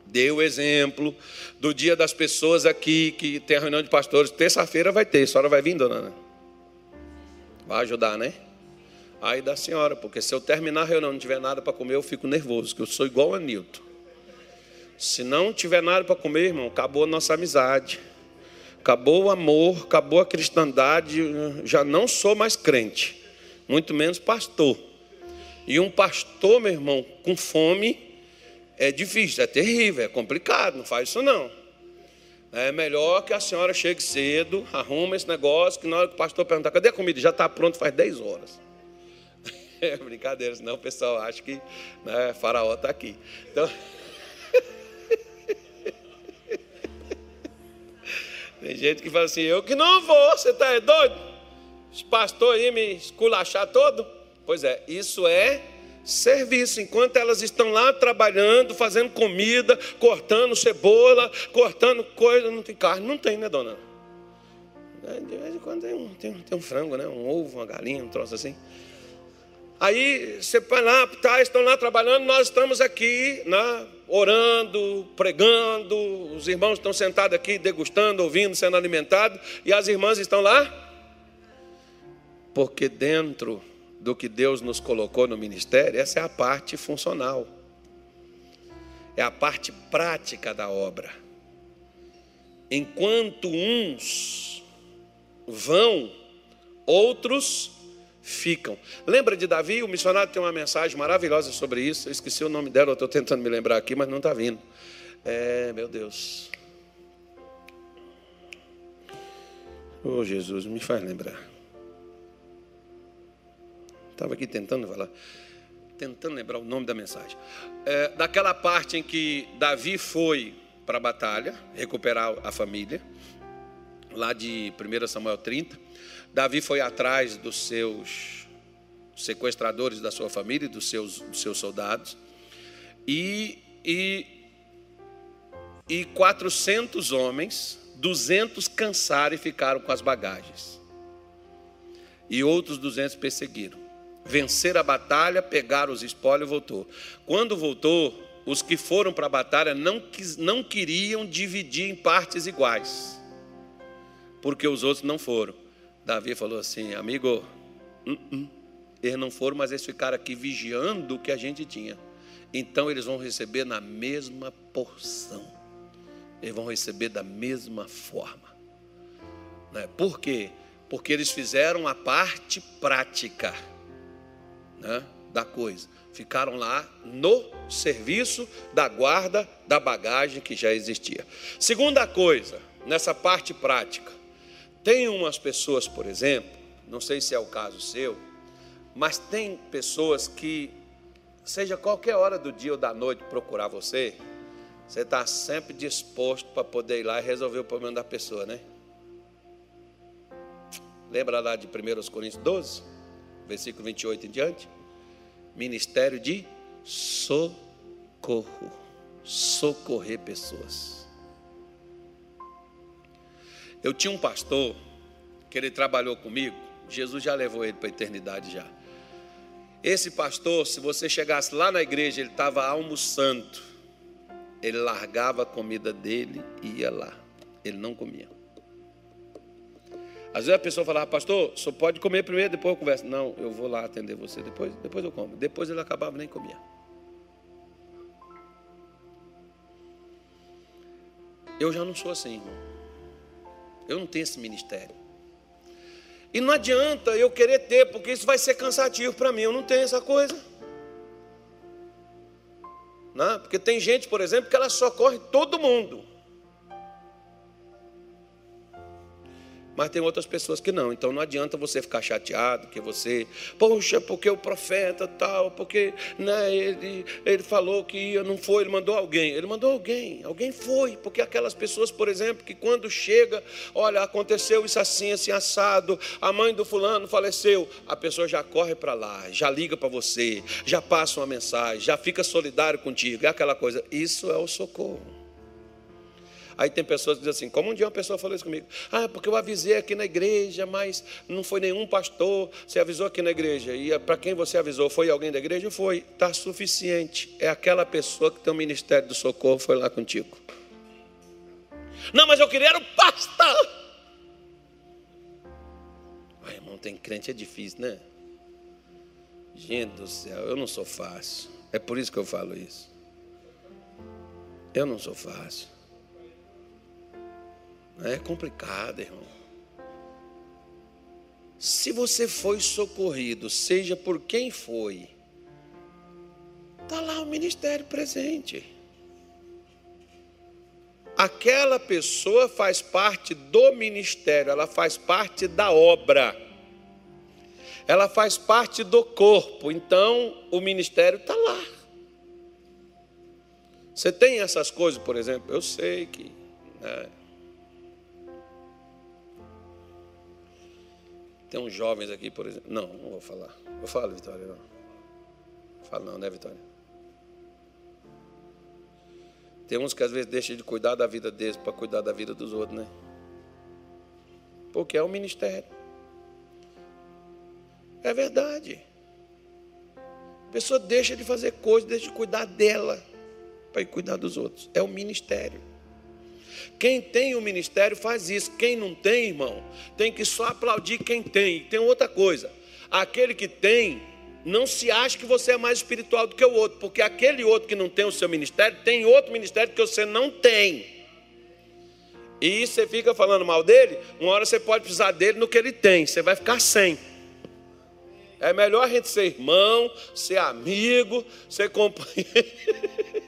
Deu exemplo do dia das pessoas aqui, que tem a reunião de pastores, terça-feira vai ter, a senhora vai vir, dona Ana? Vai ajudar, né? Aí da senhora, porque se eu terminar a reunião e não tiver nada para comer, eu fico nervoso, que eu sou igual a Nilton. Se não tiver nada para comer, irmão, acabou a nossa amizade acabou o amor, acabou a cristandade, já não sou mais crente, muito menos pastor. E um pastor, meu irmão, com fome, é difícil, é terrível, é complicado, não faz isso não. É melhor que a senhora chegue cedo, arruma esse negócio, que na hora que o pastor perguntar, cadê a comida? Já está pronto faz 10 horas. [laughs] É brincadeira, senão o pessoal acha que né, faraó está aqui. Então. [laughs] Tem gente que fala assim, eu que não vou, você está doido? Os pastores aí me esculachar todo? Pois é, isso é serviço. Enquanto elas estão lá trabalhando, fazendo comida, cortando cebola, cortando coisa, não tem carne, não tem, né, dona? É, de vez em quando tem um, tem, tem um frango, né? Um ovo, uma galinha, um troço assim. Aí você vai lá, tá, estão lá trabalhando, nós estamos aqui, né, orando, pregando, os irmãos estão sentados aqui degustando, ouvindo, sendo alimentados, e as irmãs estão lá. Porque dentro do que Deus nos colocou no ministério, essa é a parte funcional. É a parte prática da obra. Enquanto uns vão, outros ficam. Lembra de Davi? O missionário tem uma mensagem maravilhosa sobre isso. Eu esqueci o nome dela, eu estou tentando me lembrar aqui, mas não está vindo. É, meu Deus. Oh, Jesus, me faz lembrar. Estava aqui tentando falar, tentando lembrar o nome da mensagem. É, daquela parte em que Davi foi para a batalha, recuperar a família, lá de 1 Samuel 30. Davi foi atrás dos seus sequestradores da sua família, dos seus, dos seus soldados, e, e, e 400 homens, 200 cansaram e ficaram com as bagagens, e outros 200 perseguiram vencer a batalha, pegar os espólios e voltou. Quando voltou, os que foram para a batalha não, quis, não queriam dividir em partes iguais, porque os outros não foram. Davi falou assim: amigo, uh -uh, eles não foram, mas eles ficaram aqui vigiando o que a gente tinha. Então eles vão receber na mesma porção, eles vão receber da mesma forma. Né? Por quê? Porque eles fizeram a parte prática né, da coisa. Ficaram lá no serviço da guarda da bagagem que já existia. Segunda coisa, nessa parte prática, tem umas pessoas, por exemplo, não sei se é o caso seu, mas tem pessoas que, seja qualquer hora do dia ou da noite procurar você, você está sempre disposto para poder ir lá e resolver o problema da pessoa, né? Lembra lá de 1 Coríntios 12? versículo 28 em diante. Ministério de socorro. Socorrer pessoas. Eu tinha um pastor que ele trabalhou comigo. Jesus já levou ele para a eternidade já. Esse pastor, se você chegasse lá na igreja, ele estava almoçando. Ele largava a comida dele e ia lá. Ele não comia. Às vezes a pessoa fala, pastor, só pode comer primeiro, depois eu converso. Não, eu vou lá atender você, depois, depois eu como. Depois ele acabava nem comia. Eu já não sou assim, irmão. Eu não tenho esse ministério. E não adianta eu querer ter, porque isso vai ser cansativo para mim. Eu não tenho essa coisa. Não, porque tem gente, por exemplo, que ela socorre todo mundo. Mas tem outras pessoas que não. Então não adianta você ficar chateado, que você, poxa, porque o profeta tal, porque né, ele, ele falou que ia, não foi, ele mandou alguém. Ele mandou alguém, alguém foi, porque aquelas pessoas, por exemplo, que quando chega, olha, aconteceu isso assim, assim, assado, a mãe do fulano faleceu, a pessoa já corre para lá, já liga para você, já passa uma mensagem, já fica solidário contigo, é aquela coisa. Isso é o socorro. Aí tem pessoas que dizem assim, como um dia uma pessoa falou isso comigo, ah, porque eu avisei aqui na igreja, mas não foi nenhum pastor, você avisou aqui na igreja, e para quem você avisou, foi alguém da igreja? Foi, está suficiente, é aquela pessoa que tem o ministério do socorro, foi lá contigo. Não, mas eu queria era o pastor. Ai, irmão, tem crente, é difícil, né? Gente do céu, eu não sou fácil. É por isso que eu falo isso. Eu não sou fácil. É complicado, irmão. Se você foi socorrido, seja por quem foi, está lá o ministério presente. Aquela pessoa faz parte do ministério, ela faz parte da obra, ela faz parte do corpo, então o ministério está lá. Você tem essas coisas, por exemplo, eu sei que. Né, Tem uns jovens aqui, por exemplo. Não, não vou falar. Eu falo, Vitória, não. Fala não, né, Vitória? Tem uns que às vezes deixam de cuidar da vida deles para cuidar da vida dos outros, né? Porque é um ministério. É verdade. A pessoa deixa de fazer coisas, deixa de cuidar dela para ir cuidar dos outros. É o ministério. Quem tem o ministério faz isso. Quem não tem, irmão, tem que só aplaudir quem tem. Tem outra coisa. Aquele que tem, não se acha que você é mais espiritual do que o outro, porque aquele outro que não tem o seu ministério tem outro ministério que você não tem. E você fica falando mal dele, uma hora você pode precisar dele no que ele tem, você vai ficar sem. É melhor a gente ser irmão, ser amigo, ser companheiro. [laughs]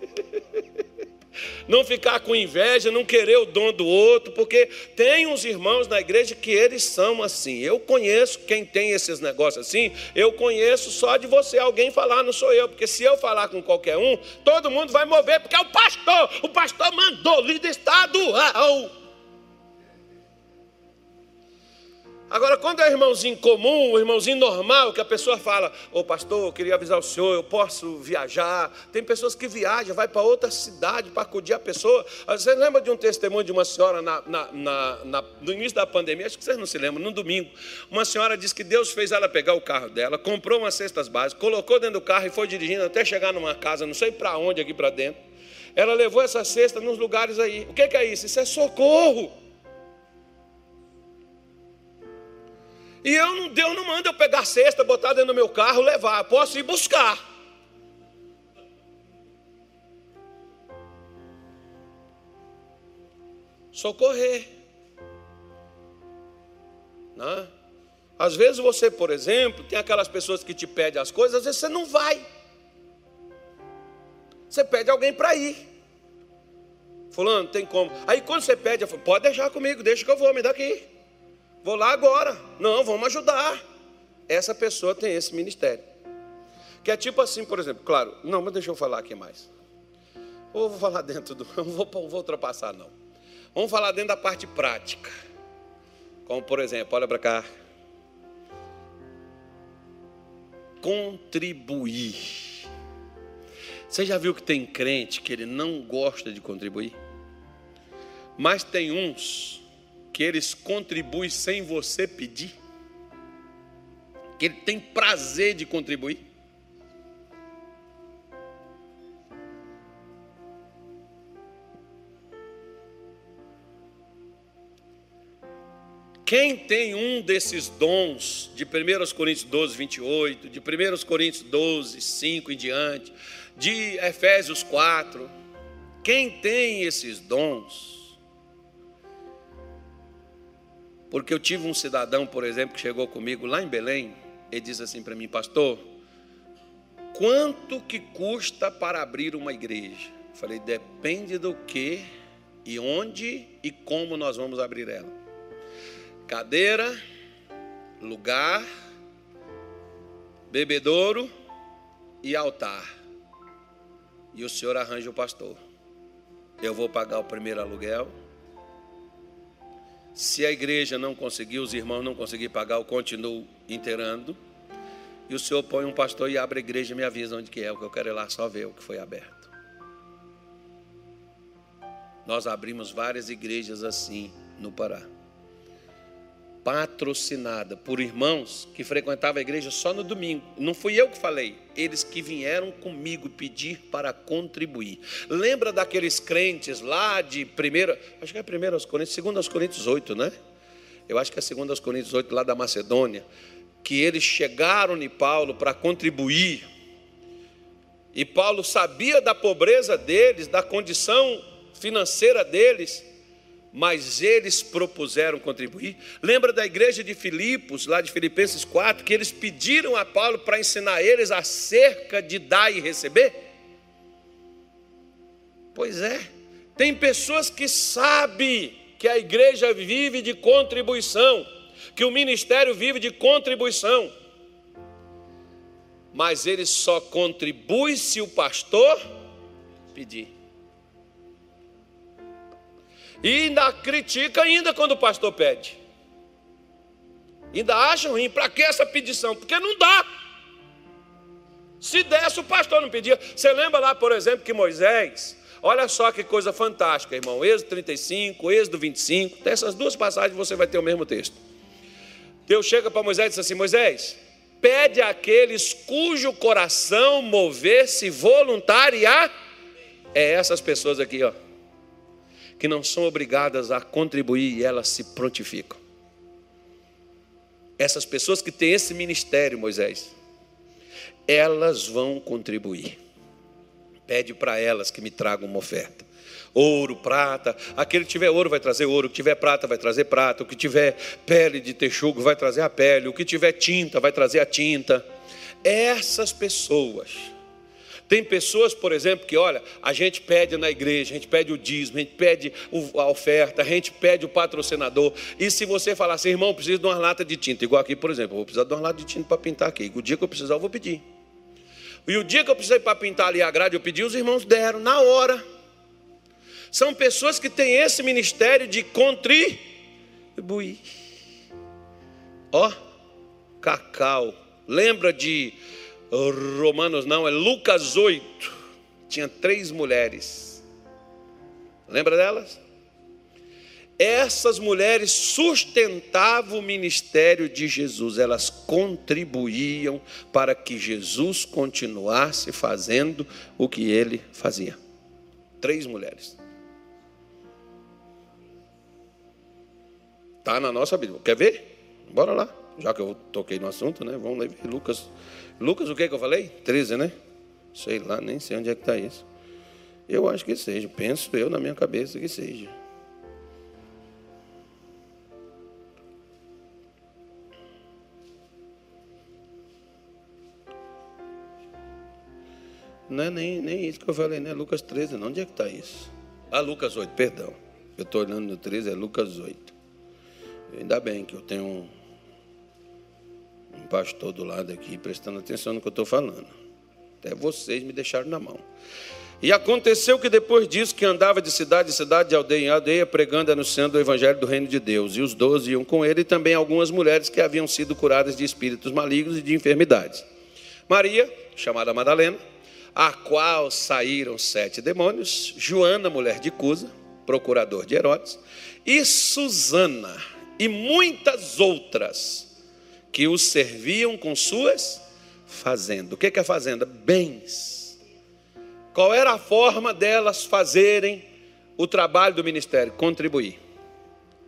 não ficar com inveja, não querer o dom do outro, porque tem uns irmãos na igreja que eles são assim. Eu conheço quem tem esses negócios assim, eu conheço só de você. Alguém falar, não sou eu, porque se eu falar com qualquer um, todo mundo vai mover, porque é o pastor, o pastor mandou, líder estadual. Agora, quando é irmãozinho comum, o irmãozinho normal, que a pessoa fala, ô pastor, eu queria avisar o senhor, eu posso viajar. Tem pessoas que viajam, vai para outra cidade para acudir a pessoa. Você lembra de um testemunho de uma senhora na, na, na, no início da pandemia? Acho que vocês não se lembram, no domingo. Uma senhora disse que Deus fez ela pegar o carro dela, comprou umas cestas básicas, colocou dentro do carro e foi dirigindo até chegar numa casa, não sei para onde aqui para dentro. Ela levou essa cesta nos lugares aí. O que é isso? Isso é socorro. E eu não, Deus não manda eu pegar a cesta, botar dentro do meu carro, levar. Eu posso ir buscar. Socorrer. Né? Às vezes você, por exemplo, tem aquelas pessoas que te pedem as coisas, às vezes você não vai. Você pede alguém para ir. Fulano, tem como. Aí quando você pede, falo, pode deixar comigo, deixa que eu vou, me dá aqui. Vou lá agora. Não, vamos ajudar. Essa pessoa tem esse ministério. Que é tipo assim, por exemplo, claro, não, mas deixa eu falar aqui mais. Ou vou falar [laughs] dentro do. Não vou, vou ultrapassar, não. Vamos falar dentro da parte prática. Como, por exemplo, olha para cá. Contribuir. Você já viu que tem crente que ele não gosta de contribuir? Mas tem uns que eles contribuem sem você pedir? Que ele tem prazer de contribuir? Quem tem um desses dons de 1 Coríntios 12, 28, de 1 Coríntios 12, 5 em diante, de Efésios 4, quem tem esses dons, Porque eu tive um cidadão, por exemplo, que chegou comigo lá em Belém, e disse assim para mim, pastor, quanto que custa para abrir uma igreja? Eu falei, depende do que e onde e como nós vamos abrir ela. Cadeira, lugar, bebedouro e altar. E o senhor arranja o pastor. Eu vou pagar o primeiro aluguel se a igreja não conseguir, os irmãos não conseguir pagar, eu continuo inteirando. E o senhor põe um pastor e abre a igreja e me avisa onde que é, o que eu quero ir lá só ver o que foi aberto. Nós abrimos várias igrejas assim no Pará patrocinada por irmãos que frequentavam a igreja só no domingo. Não fui eu que falei, eles que vieram comigo pedir para contribuir. Lembra daqueles crentes lá de primeira, acho que é primeira Coríntios, segunda Coríntios 8, né? Eu acho que é segunda Coríntios 8 lá da Macedônia, que eles chegaram em Paulo para contribuir. E Paulo sabia da pobreza deles, da condição financeira deles, mas eles propuseram contribuir. Lembra da igreja de Filipos, lá de Filipenses 4, que eles pediram a Paulo para ensinar eles acerca de dar e receber? Pois é, tem pessoas que sabem que a igreja vive de contribuição, que o ministério vive de contribuição, mas eles só contribuem se o pastor pedir. E ainda critica ainda quando o pastor pede. Ainda acham ruim. Para que essa pedição? Porque não dá. Se desse, o pastor não pedia. Você lembra lá, por exemplo, que Moisés, olha só que coisa fantástica, irmão. Êxodo 35, Êxodo 25, dessas duas passagens você vai ter o mesmo texto. Deus chega para Moisés e diz assim: Moisés, pede àqueles cujo coração mover-se voluntária. É essas pessoas aqui, ó, que não são obrigadas a contribuir e elas se prontificam. Essas pessoas que têm esse ministério, Moisés, elas vão contribuir. Pede para elas que me tragam uma oferta. Ouro, prata, aquele que tiver ouro vai trazer ouro, o que tiver prata vai trazer prata, o que tiver pele de texugo vai trazer a pele, o que tiver tinta vai trazer a tinta. Essas pessoas tem pessoas, por exemplo, que olha, a gente pede na igreja, a gente pede o dízimo, a gente pede a oferta, a gente pede o patrocinador. E se você falar assim, irmão, preciso de uma lata de tinta, igual aqui, por exemplo, vou precisar de uma lata de tinta para pintar aqui. O dia que eu precisar, eu vou pedir. E o dia que eu precisei para pintar ali a grade, eu pedi, os irmãos deram na hora. São pessoas que têm esse ministério de contribuir. Ó, cacau. Lembra de Romanos não, é Lucas 8. Tinha três mulheres. Lembra delas? Essas mulheres sustentavam o ministério de Jesus, elas contribuíam para que Jesus continuasse fazendo o que ele fazia. Três mulheres. Está na nossa Bíblia. Quer ver? Bora lá. Já que eu toquei no assunto, né? Vamos ler Lucas Lucas, o que, que eu falei? 13, né? Sei lá, nem sei onde é que está isso. Eu acho que seja, penso eu na minha cabeça que seja. Não é nem, nem isso que eu falei, né? Lucas 13, não. Onde é que está isso? Ah, Lucas 8, perdão. Eu estou olhando no 13, é Lucas 8. Ainda bem que eu tenho um, pastor do lado aqui prestando atenção no que eu estou falando. Até vocês me deixaram na mão. E aconteceu que depois disso, que andava de cidade em cidade, de aldeia em aldeia, pregando e anunciando o evangelho do reino de Deus. E os doze iam com ele, e também algumas mulheres que haviam sido curadas de espíritos malignos e de enfermidades. Maria, chamada Madalena, a qual saíram sete demônios, Joana, mulher de Cusa, procurador de Herodes, e Susana, e muitas outras que os serviam com suas fazendas. O que é fazenda? Bens. Qual era a forma delas fazerem o trabalho do ministério? Contribuir.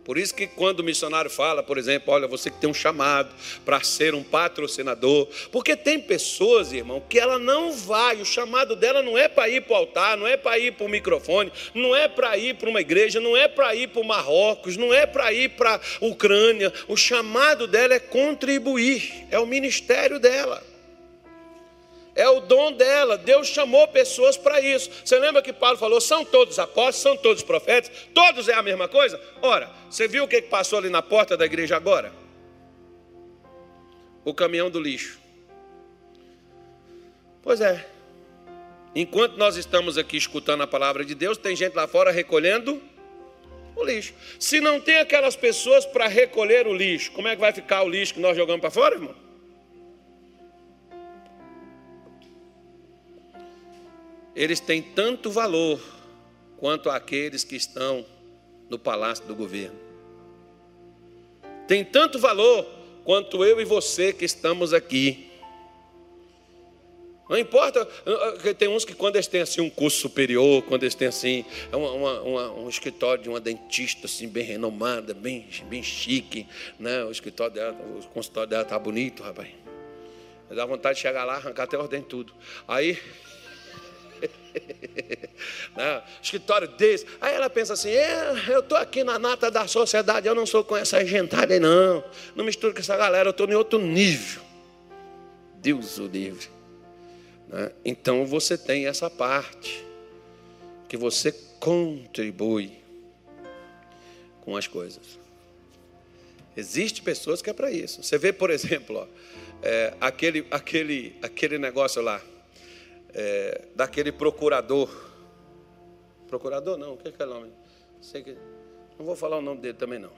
Por isso que quando o missionário fala, por exemplo, olha, você que tem um chamado para ser um patrocinador, porque tem pessoas, irmão, que ela não vai, o chamado dela não é para ir para o altar, não é para ir para o microfone, não é para ir para uma igreja, não é para ir para o Marrocos, não é para ir para a Ucrânia, o chamado dela é contribuir, é o ministério dela é o dom dela. Deus chamou pessoas para isso. Você lembra que Paulo falou: são todos apóstolos, são todos profetas, todos é a mesma coisa? Ora, você viu o que passou ali na porta da igreja agora? O caminhão do lixo. Pois é. Enquanto nós estamos aqui escutando a palavra de Deus, tem gente lá fora recolhendo o lixo. Se não tem aquelas pessoas para recolher o lixo, como é que vai ficar o lixo que nós jogamos para fora, irmão? Eles têm tanto valor quanto aqueles que estão no palácio do governo. Tem tanto valor quanto eu e você que estamos aqui. Não importa, tem uns que quando eles têm assim um curso superior, quando eles têm assim uma, uma, um escritório de uma dentista assim bem renomada, bem, bem chique, né? O escritório dela, o consultório dela tá bonito, rapaz. Dá vontade de chegar lá, arrancar até dentes tudo. Aí [laughs] né? Escritório desse. Aí ela pensa assim: é, eu estou aqui na nata da sociedade, eu não sou com essa gentalha aí, não. Não misturo com essa galera, eu estou em outro nível. Deus o livre. Né? Então você tem essa parte que você contribui com as coisas. Existem pessoas que é para isso. Você vê, por exemplo, ó, é, aquele, aquele, aquele negócio lá é, daquele procurador. Procurador não, o que é aquele nome? Sei que, não vou falar o nome dele também não.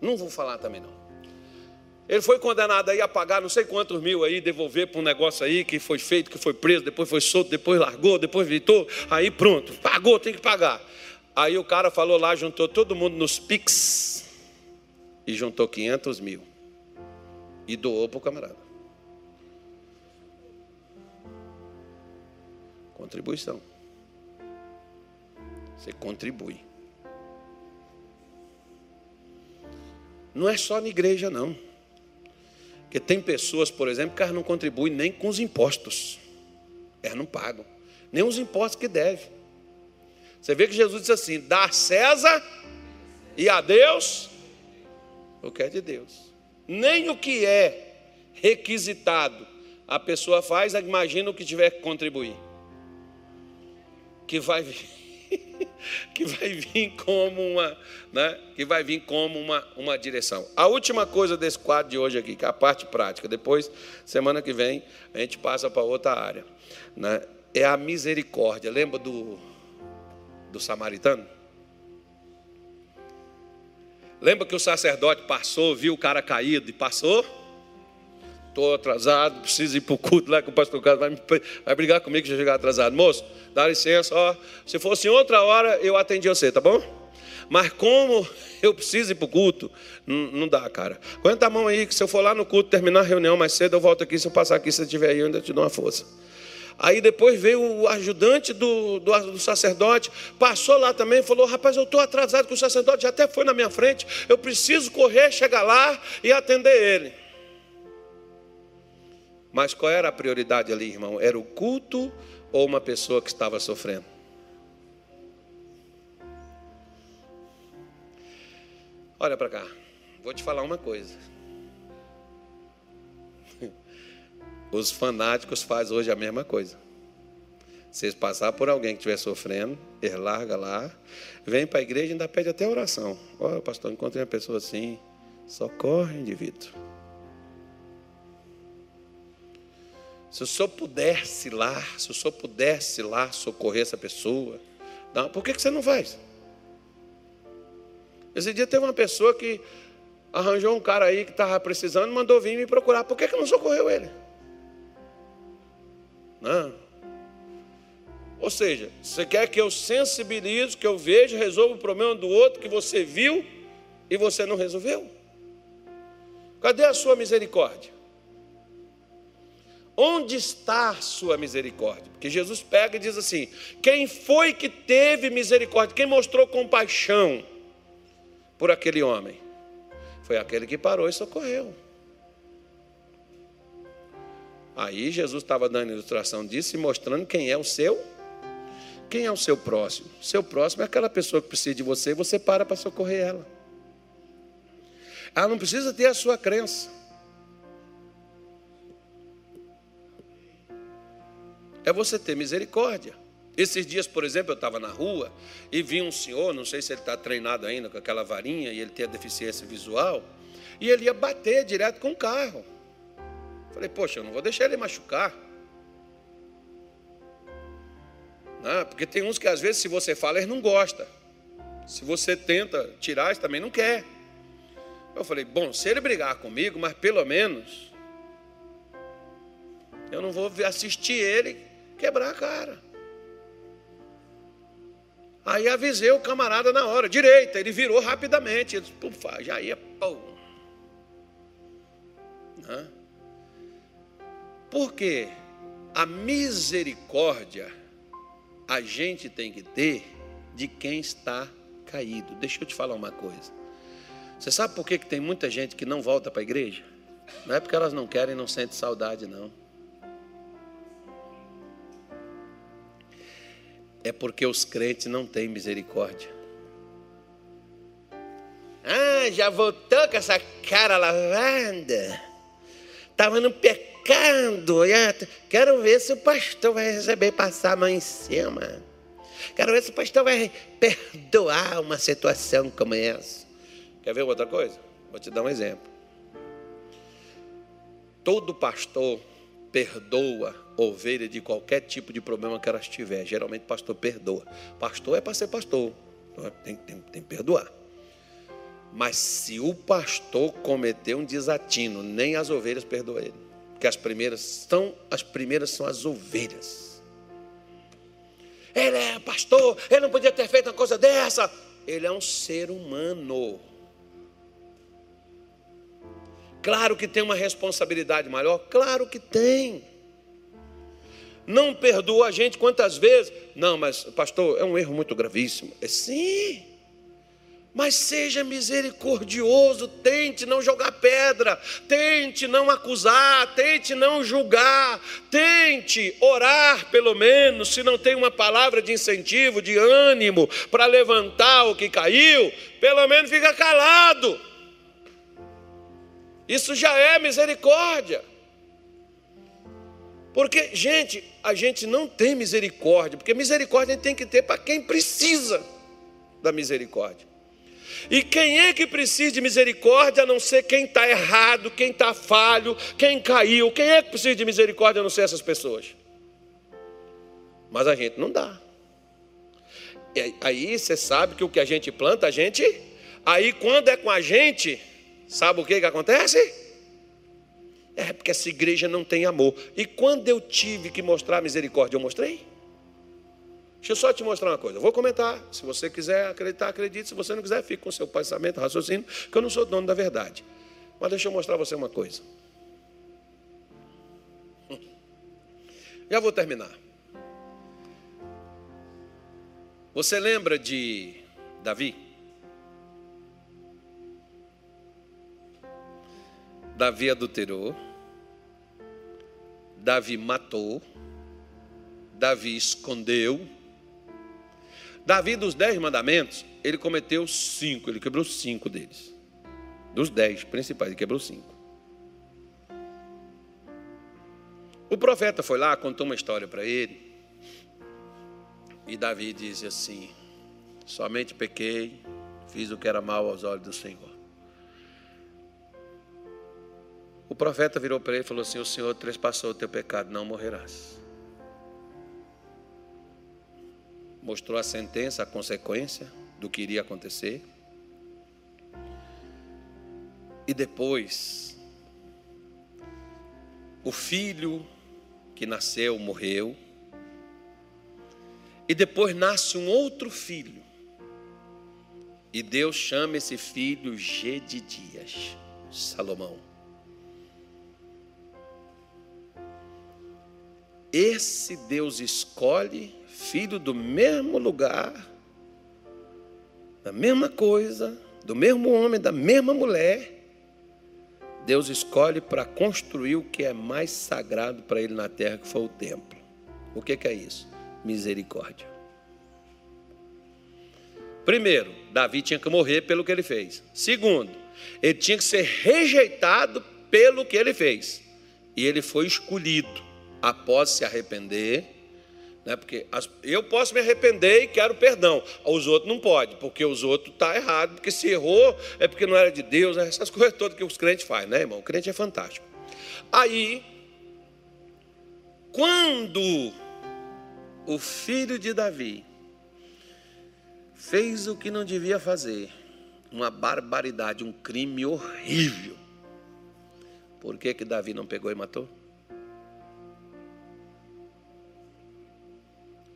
Não vou falar também não. Ele foi condenado aí a pagar não sei quantos mil aí, devolver para um negócio aí que foi feito, que foi preso, depois foi solto, depois largou, depois vitou, aí pronto, pagou, tem que pagar. Aí o cara falou lá, juntou todo mundo nos PIX e juntou 500 mil e doou para o camarada. Contribuição. Você contribui. Não é só na igreja, não. Porque tem pessoas, por exemplo, que elas não contribuem nem com os impostos. Elas não pagam. Nem os impostos que devem. Você vê que Jesus disse assim: dá a César e a Deus o que é de Deus. Nem o que é requisitado a pessoa faz, imagina o que tiver que contribuir. Que vai vir, [laughs] que vai vir como uma, né? Que vai vir como uma, uma direção. A última coisa desse quadro de hoje aqui, que é a parte prática. Depois, semana que vem, a gente passa para outra área, né? É a misericórdia. Lembra do do samaritano? Lembra que o sacerdote passou, viu o cara caído e passou? Estou atrasado, preciso ir para o culto lá que o pastor Carlos vai, vai brigar comigo se eu chegar atrasado. Moço, dá licença, ó. Se fosse em outra hora, eu atendi você, tá bom? Mas como eu preciso ir para o culto, não, dá, cara. Aguenta a mão aí, que se eu for lá no culto, terminar a reunião mais cedo, eu volto aqui. Se eu passar aqui, se você estiver aí, eu ainda te dou uma força. Aí depois veio o ajudante do, do, do sacerdote, passou lá também falou: Rapaz, eu estou atrasado, que o sacerdote já até foi na minha frente, eu preciso correr, chegar lá e atender ele. Mas qual era a prioridade ali, irmão? Era o culto ou uma pessoa que estava sofrendo? Olha para cá, vou te falar uma coisa. [laughs] Os fanáticos fazem hoje a mesma coisa. Vocês passar por alguém que estiver sofrendo, ele larga lá, vem para a igreja e ainda pede até oração. Olha, pastor, encontrei uma pessoa assim, socorre, indivíduo. Se o senhor pudesse lá, se o senhor pudesse lá socorrer essa pessoa, não, por que, que você não faz? Esse dia teve uma pessoa que arranjou um cara aí que estava precisando, mandou vir me procurar. Por que, que não socorreu ele? Não. Ou seja, você quer que eu sensibilize, que eu veja, resolva o problema do outro que você viu e você não resolveu? Cadê a sua misericórdia? Onde está sua misericórdia? Porque Jesus pega e diz assim: quem foi que teve misericórdia? Quem mostrou compaixão por aquele homem? Foi aquele que parou e socorreu. Aí Jesus estava dando ilustração disso e mostrando quem é o seu. Quem é o seu próximo? Seu próximo é aquela pessoa que precisa de você e você para para socorrer ela. Ela não precisa ter a sua crença. É você ter misericórdia. Esses dias, por exemplo, eu estava na rua e vi um senhor, não sei se ele está treinado ainda com aquela varinha e ele tem a deficiência visual, e ele ia bater direto com o carro. Falei, poxa, eu não vou deixar ele machucar. Não, porque tem uns que às vezes, se você fala, eles não gostam. Se você tenta tirar, eles também não quer. Eu falei, bom, se ele brigar comigo, mas pelo menos eu não vou assistir ele quebrar a cara. Aí avisei o camarada na hora, direita, ele virou rapidamente. Ele, Pufa, já ia. Porque a misericórdia a gente tem que ter de quem está caído. Deixa eu te falar uma coisa. Você sabe por que, que tem muita gente que não volta para a igreja? Não é porque elas não querem, não sentem saudade, não. É porque os crentes não têm misericórdia. Ah, já voltou com essa cara lavada. Estava no pecado pecado. Quero ver se o pastor vai receber passar a mão em cima. Quero ver se o pastor vai perdoar uma situação como essa. Quer ver outra coisa? Vou te dar um exemplo. Todo pastor perdoa ovelha de qualquer tipo de problema que ela tiver. Geralmente, pastor perdoa. Pastor é para ser pastor. Tem, tem, tem que perdoar. Mas se o pastor cometer um desatino, nem as ovelhas perdoam ele. Porque as primeiras são as primeiras são as ovelhas. Ele é pastor, ele não podia ter feito uma coisa dessa. Ele é um ser humano. Claro que tem uma responsabilidade maior, claro que tem. Não perdoa a gente quantas vezes? Não, mas pastor, é um erro muito gravíssimo. É sim mas seja misericordioso, tente não jogar pedra, tente não acusar, tente não julgar, tente orar pelo menos, se não tem uma palavra de incentivo, de ânimo para levantar o que caiu, pelo menos fica calado. Isso já é misericórdia. Porque, gente, a gente não tem misericórdia, porque misericórdia tem que ter para quem precisa da misericórdia. E quem é que precisa de misericórdia a não ser quem está errado, quem está falho, quem caiu? Quem é que precisa de misericórdia a não ser essas pessoas? Mas a gente não dá. E aí você sabe que o que a gente planta, a gente. Aí quando é com a gente, sabe o que, que acontece? É porque essa igreja não tem amor. E quando eu tive que mostrar misericórdia, eu mostrei? Deixa eu só te mostrar uma coisa. Eu vou comentar. Se você quiser acreditar, acredite. Se você não quiser, fique com seu pensamento, raciocínio, que eu não sou dono da verdade. Mas deixa eu mostrar a você uma coisa. [laughs] Já vou terminar. Você lembra de Davi? Davi adulterou. Davi matou. Davi escondeu. Davi, dos dez mandamentos, ele cometeu cinco, ele quebrou cinco deles. Dos dez principais, ele quebrou cinco. O profeta foi lá, contou uma história para ele. E Davi disse assim: Somente pequei, fiz o que era mal aos olhos do Senhor. O profeta virou para ele e falou assim: O Senhor trespassou o teu pecado, não morrerás. mostrou a sentença, a consequência do que iria acontecer. E depois, o filho que nasceu morreu. E depois nasce um outro filho. E Deus chama esse filho Gedidias, Salomão. Esse Deus escolhe filho do mesmo lugar, da mesma coisa, do mesmo homem, da mesma mulher, Deus escolhe para construir o que é mais sagrado para ele na terra, que foi o templo. O que, que é isso? Misericórdia. Primeiro, Davi tinha que morrer pelo que ele fez. Segundo, ele tinha que ser rejeitado pelo que ele fez. E ele foi escolhido após se arrepender né? Porque as, eu posso me arrepender e quero perdão. Os outros não podem, porque os outros tá errado, porque se errou é porque não era de Deus, né? essas [laughs] coisas todas que os crentes fazem, né, irmão? O crente é fantástico. Aí, quando o filho de Davi fez o que não devia fazer, uma barbaridade, um crime horrível, por que, que Davi não pegou e matou?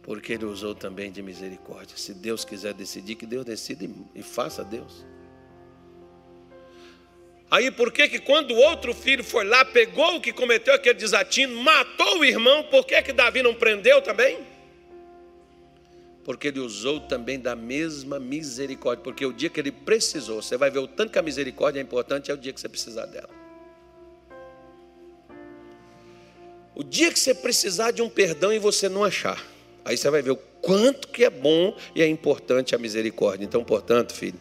Porque ele usou também de misericórdia. Se Deus quiser decidir, que Deus decida e, faça Deus. Aí por que que quando o outro filho foi lá, pegou o que cometeu aquele desatino, matou o irmão, por que que Davi não prendeu também? Porque ele usou também da mesma misericórdia, porque o dia que ele precisou, você vai ver o tanto que a misericórdia é importante, é o dia que você precisar dela. O dia que você precisar de um perdão e você não achar, Aí você vai ver o quanto que é bom e é importante a misericórdia. Então, portanto, filho,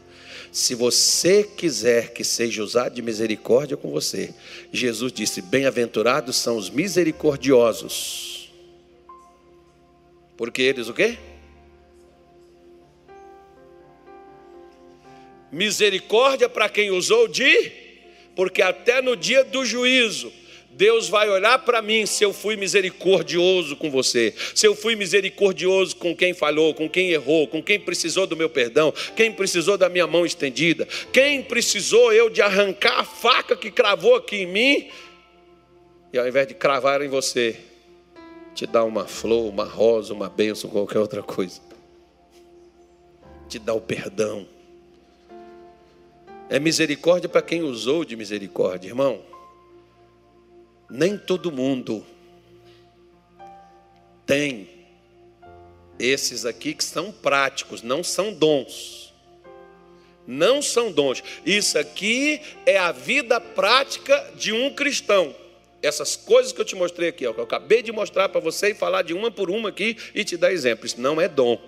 se você quiser que seja usado de misericórdia com você, Jesus disse: Bem-aventurados são os misericordiosos. Porque eles o quê? Misericórdia para quem usou de, porque até no dia do juízo Deus vai olhar para mim se eu fui misericordioso com você, se eu fui misericordioso com quem falhou, com quem errou, com quem precisou do meu perdão, quem precisou da minha mão estendida, quem precisou eu de arrancar a faca que cravou aqui em mim, e ao invés de cravar em você, te dar uma flor, uma rosa, uma bênção, qualquer outra coisa, te dar o perdão. É misericórdia para quem usou de misericórdia, irmão nem todo mundo tem esses aqui que são práticos, não são dons. Não são dons. Isso aqui é a vida prática de um cristão. Essas coisas que eu te mostrei aqui, ó, que eu acabei de mostrar para você e falar de uma por uma aqui e te dar exemplo. Isso não é dom.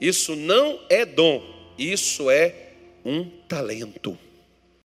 Isso não é dom. Isso é um talento.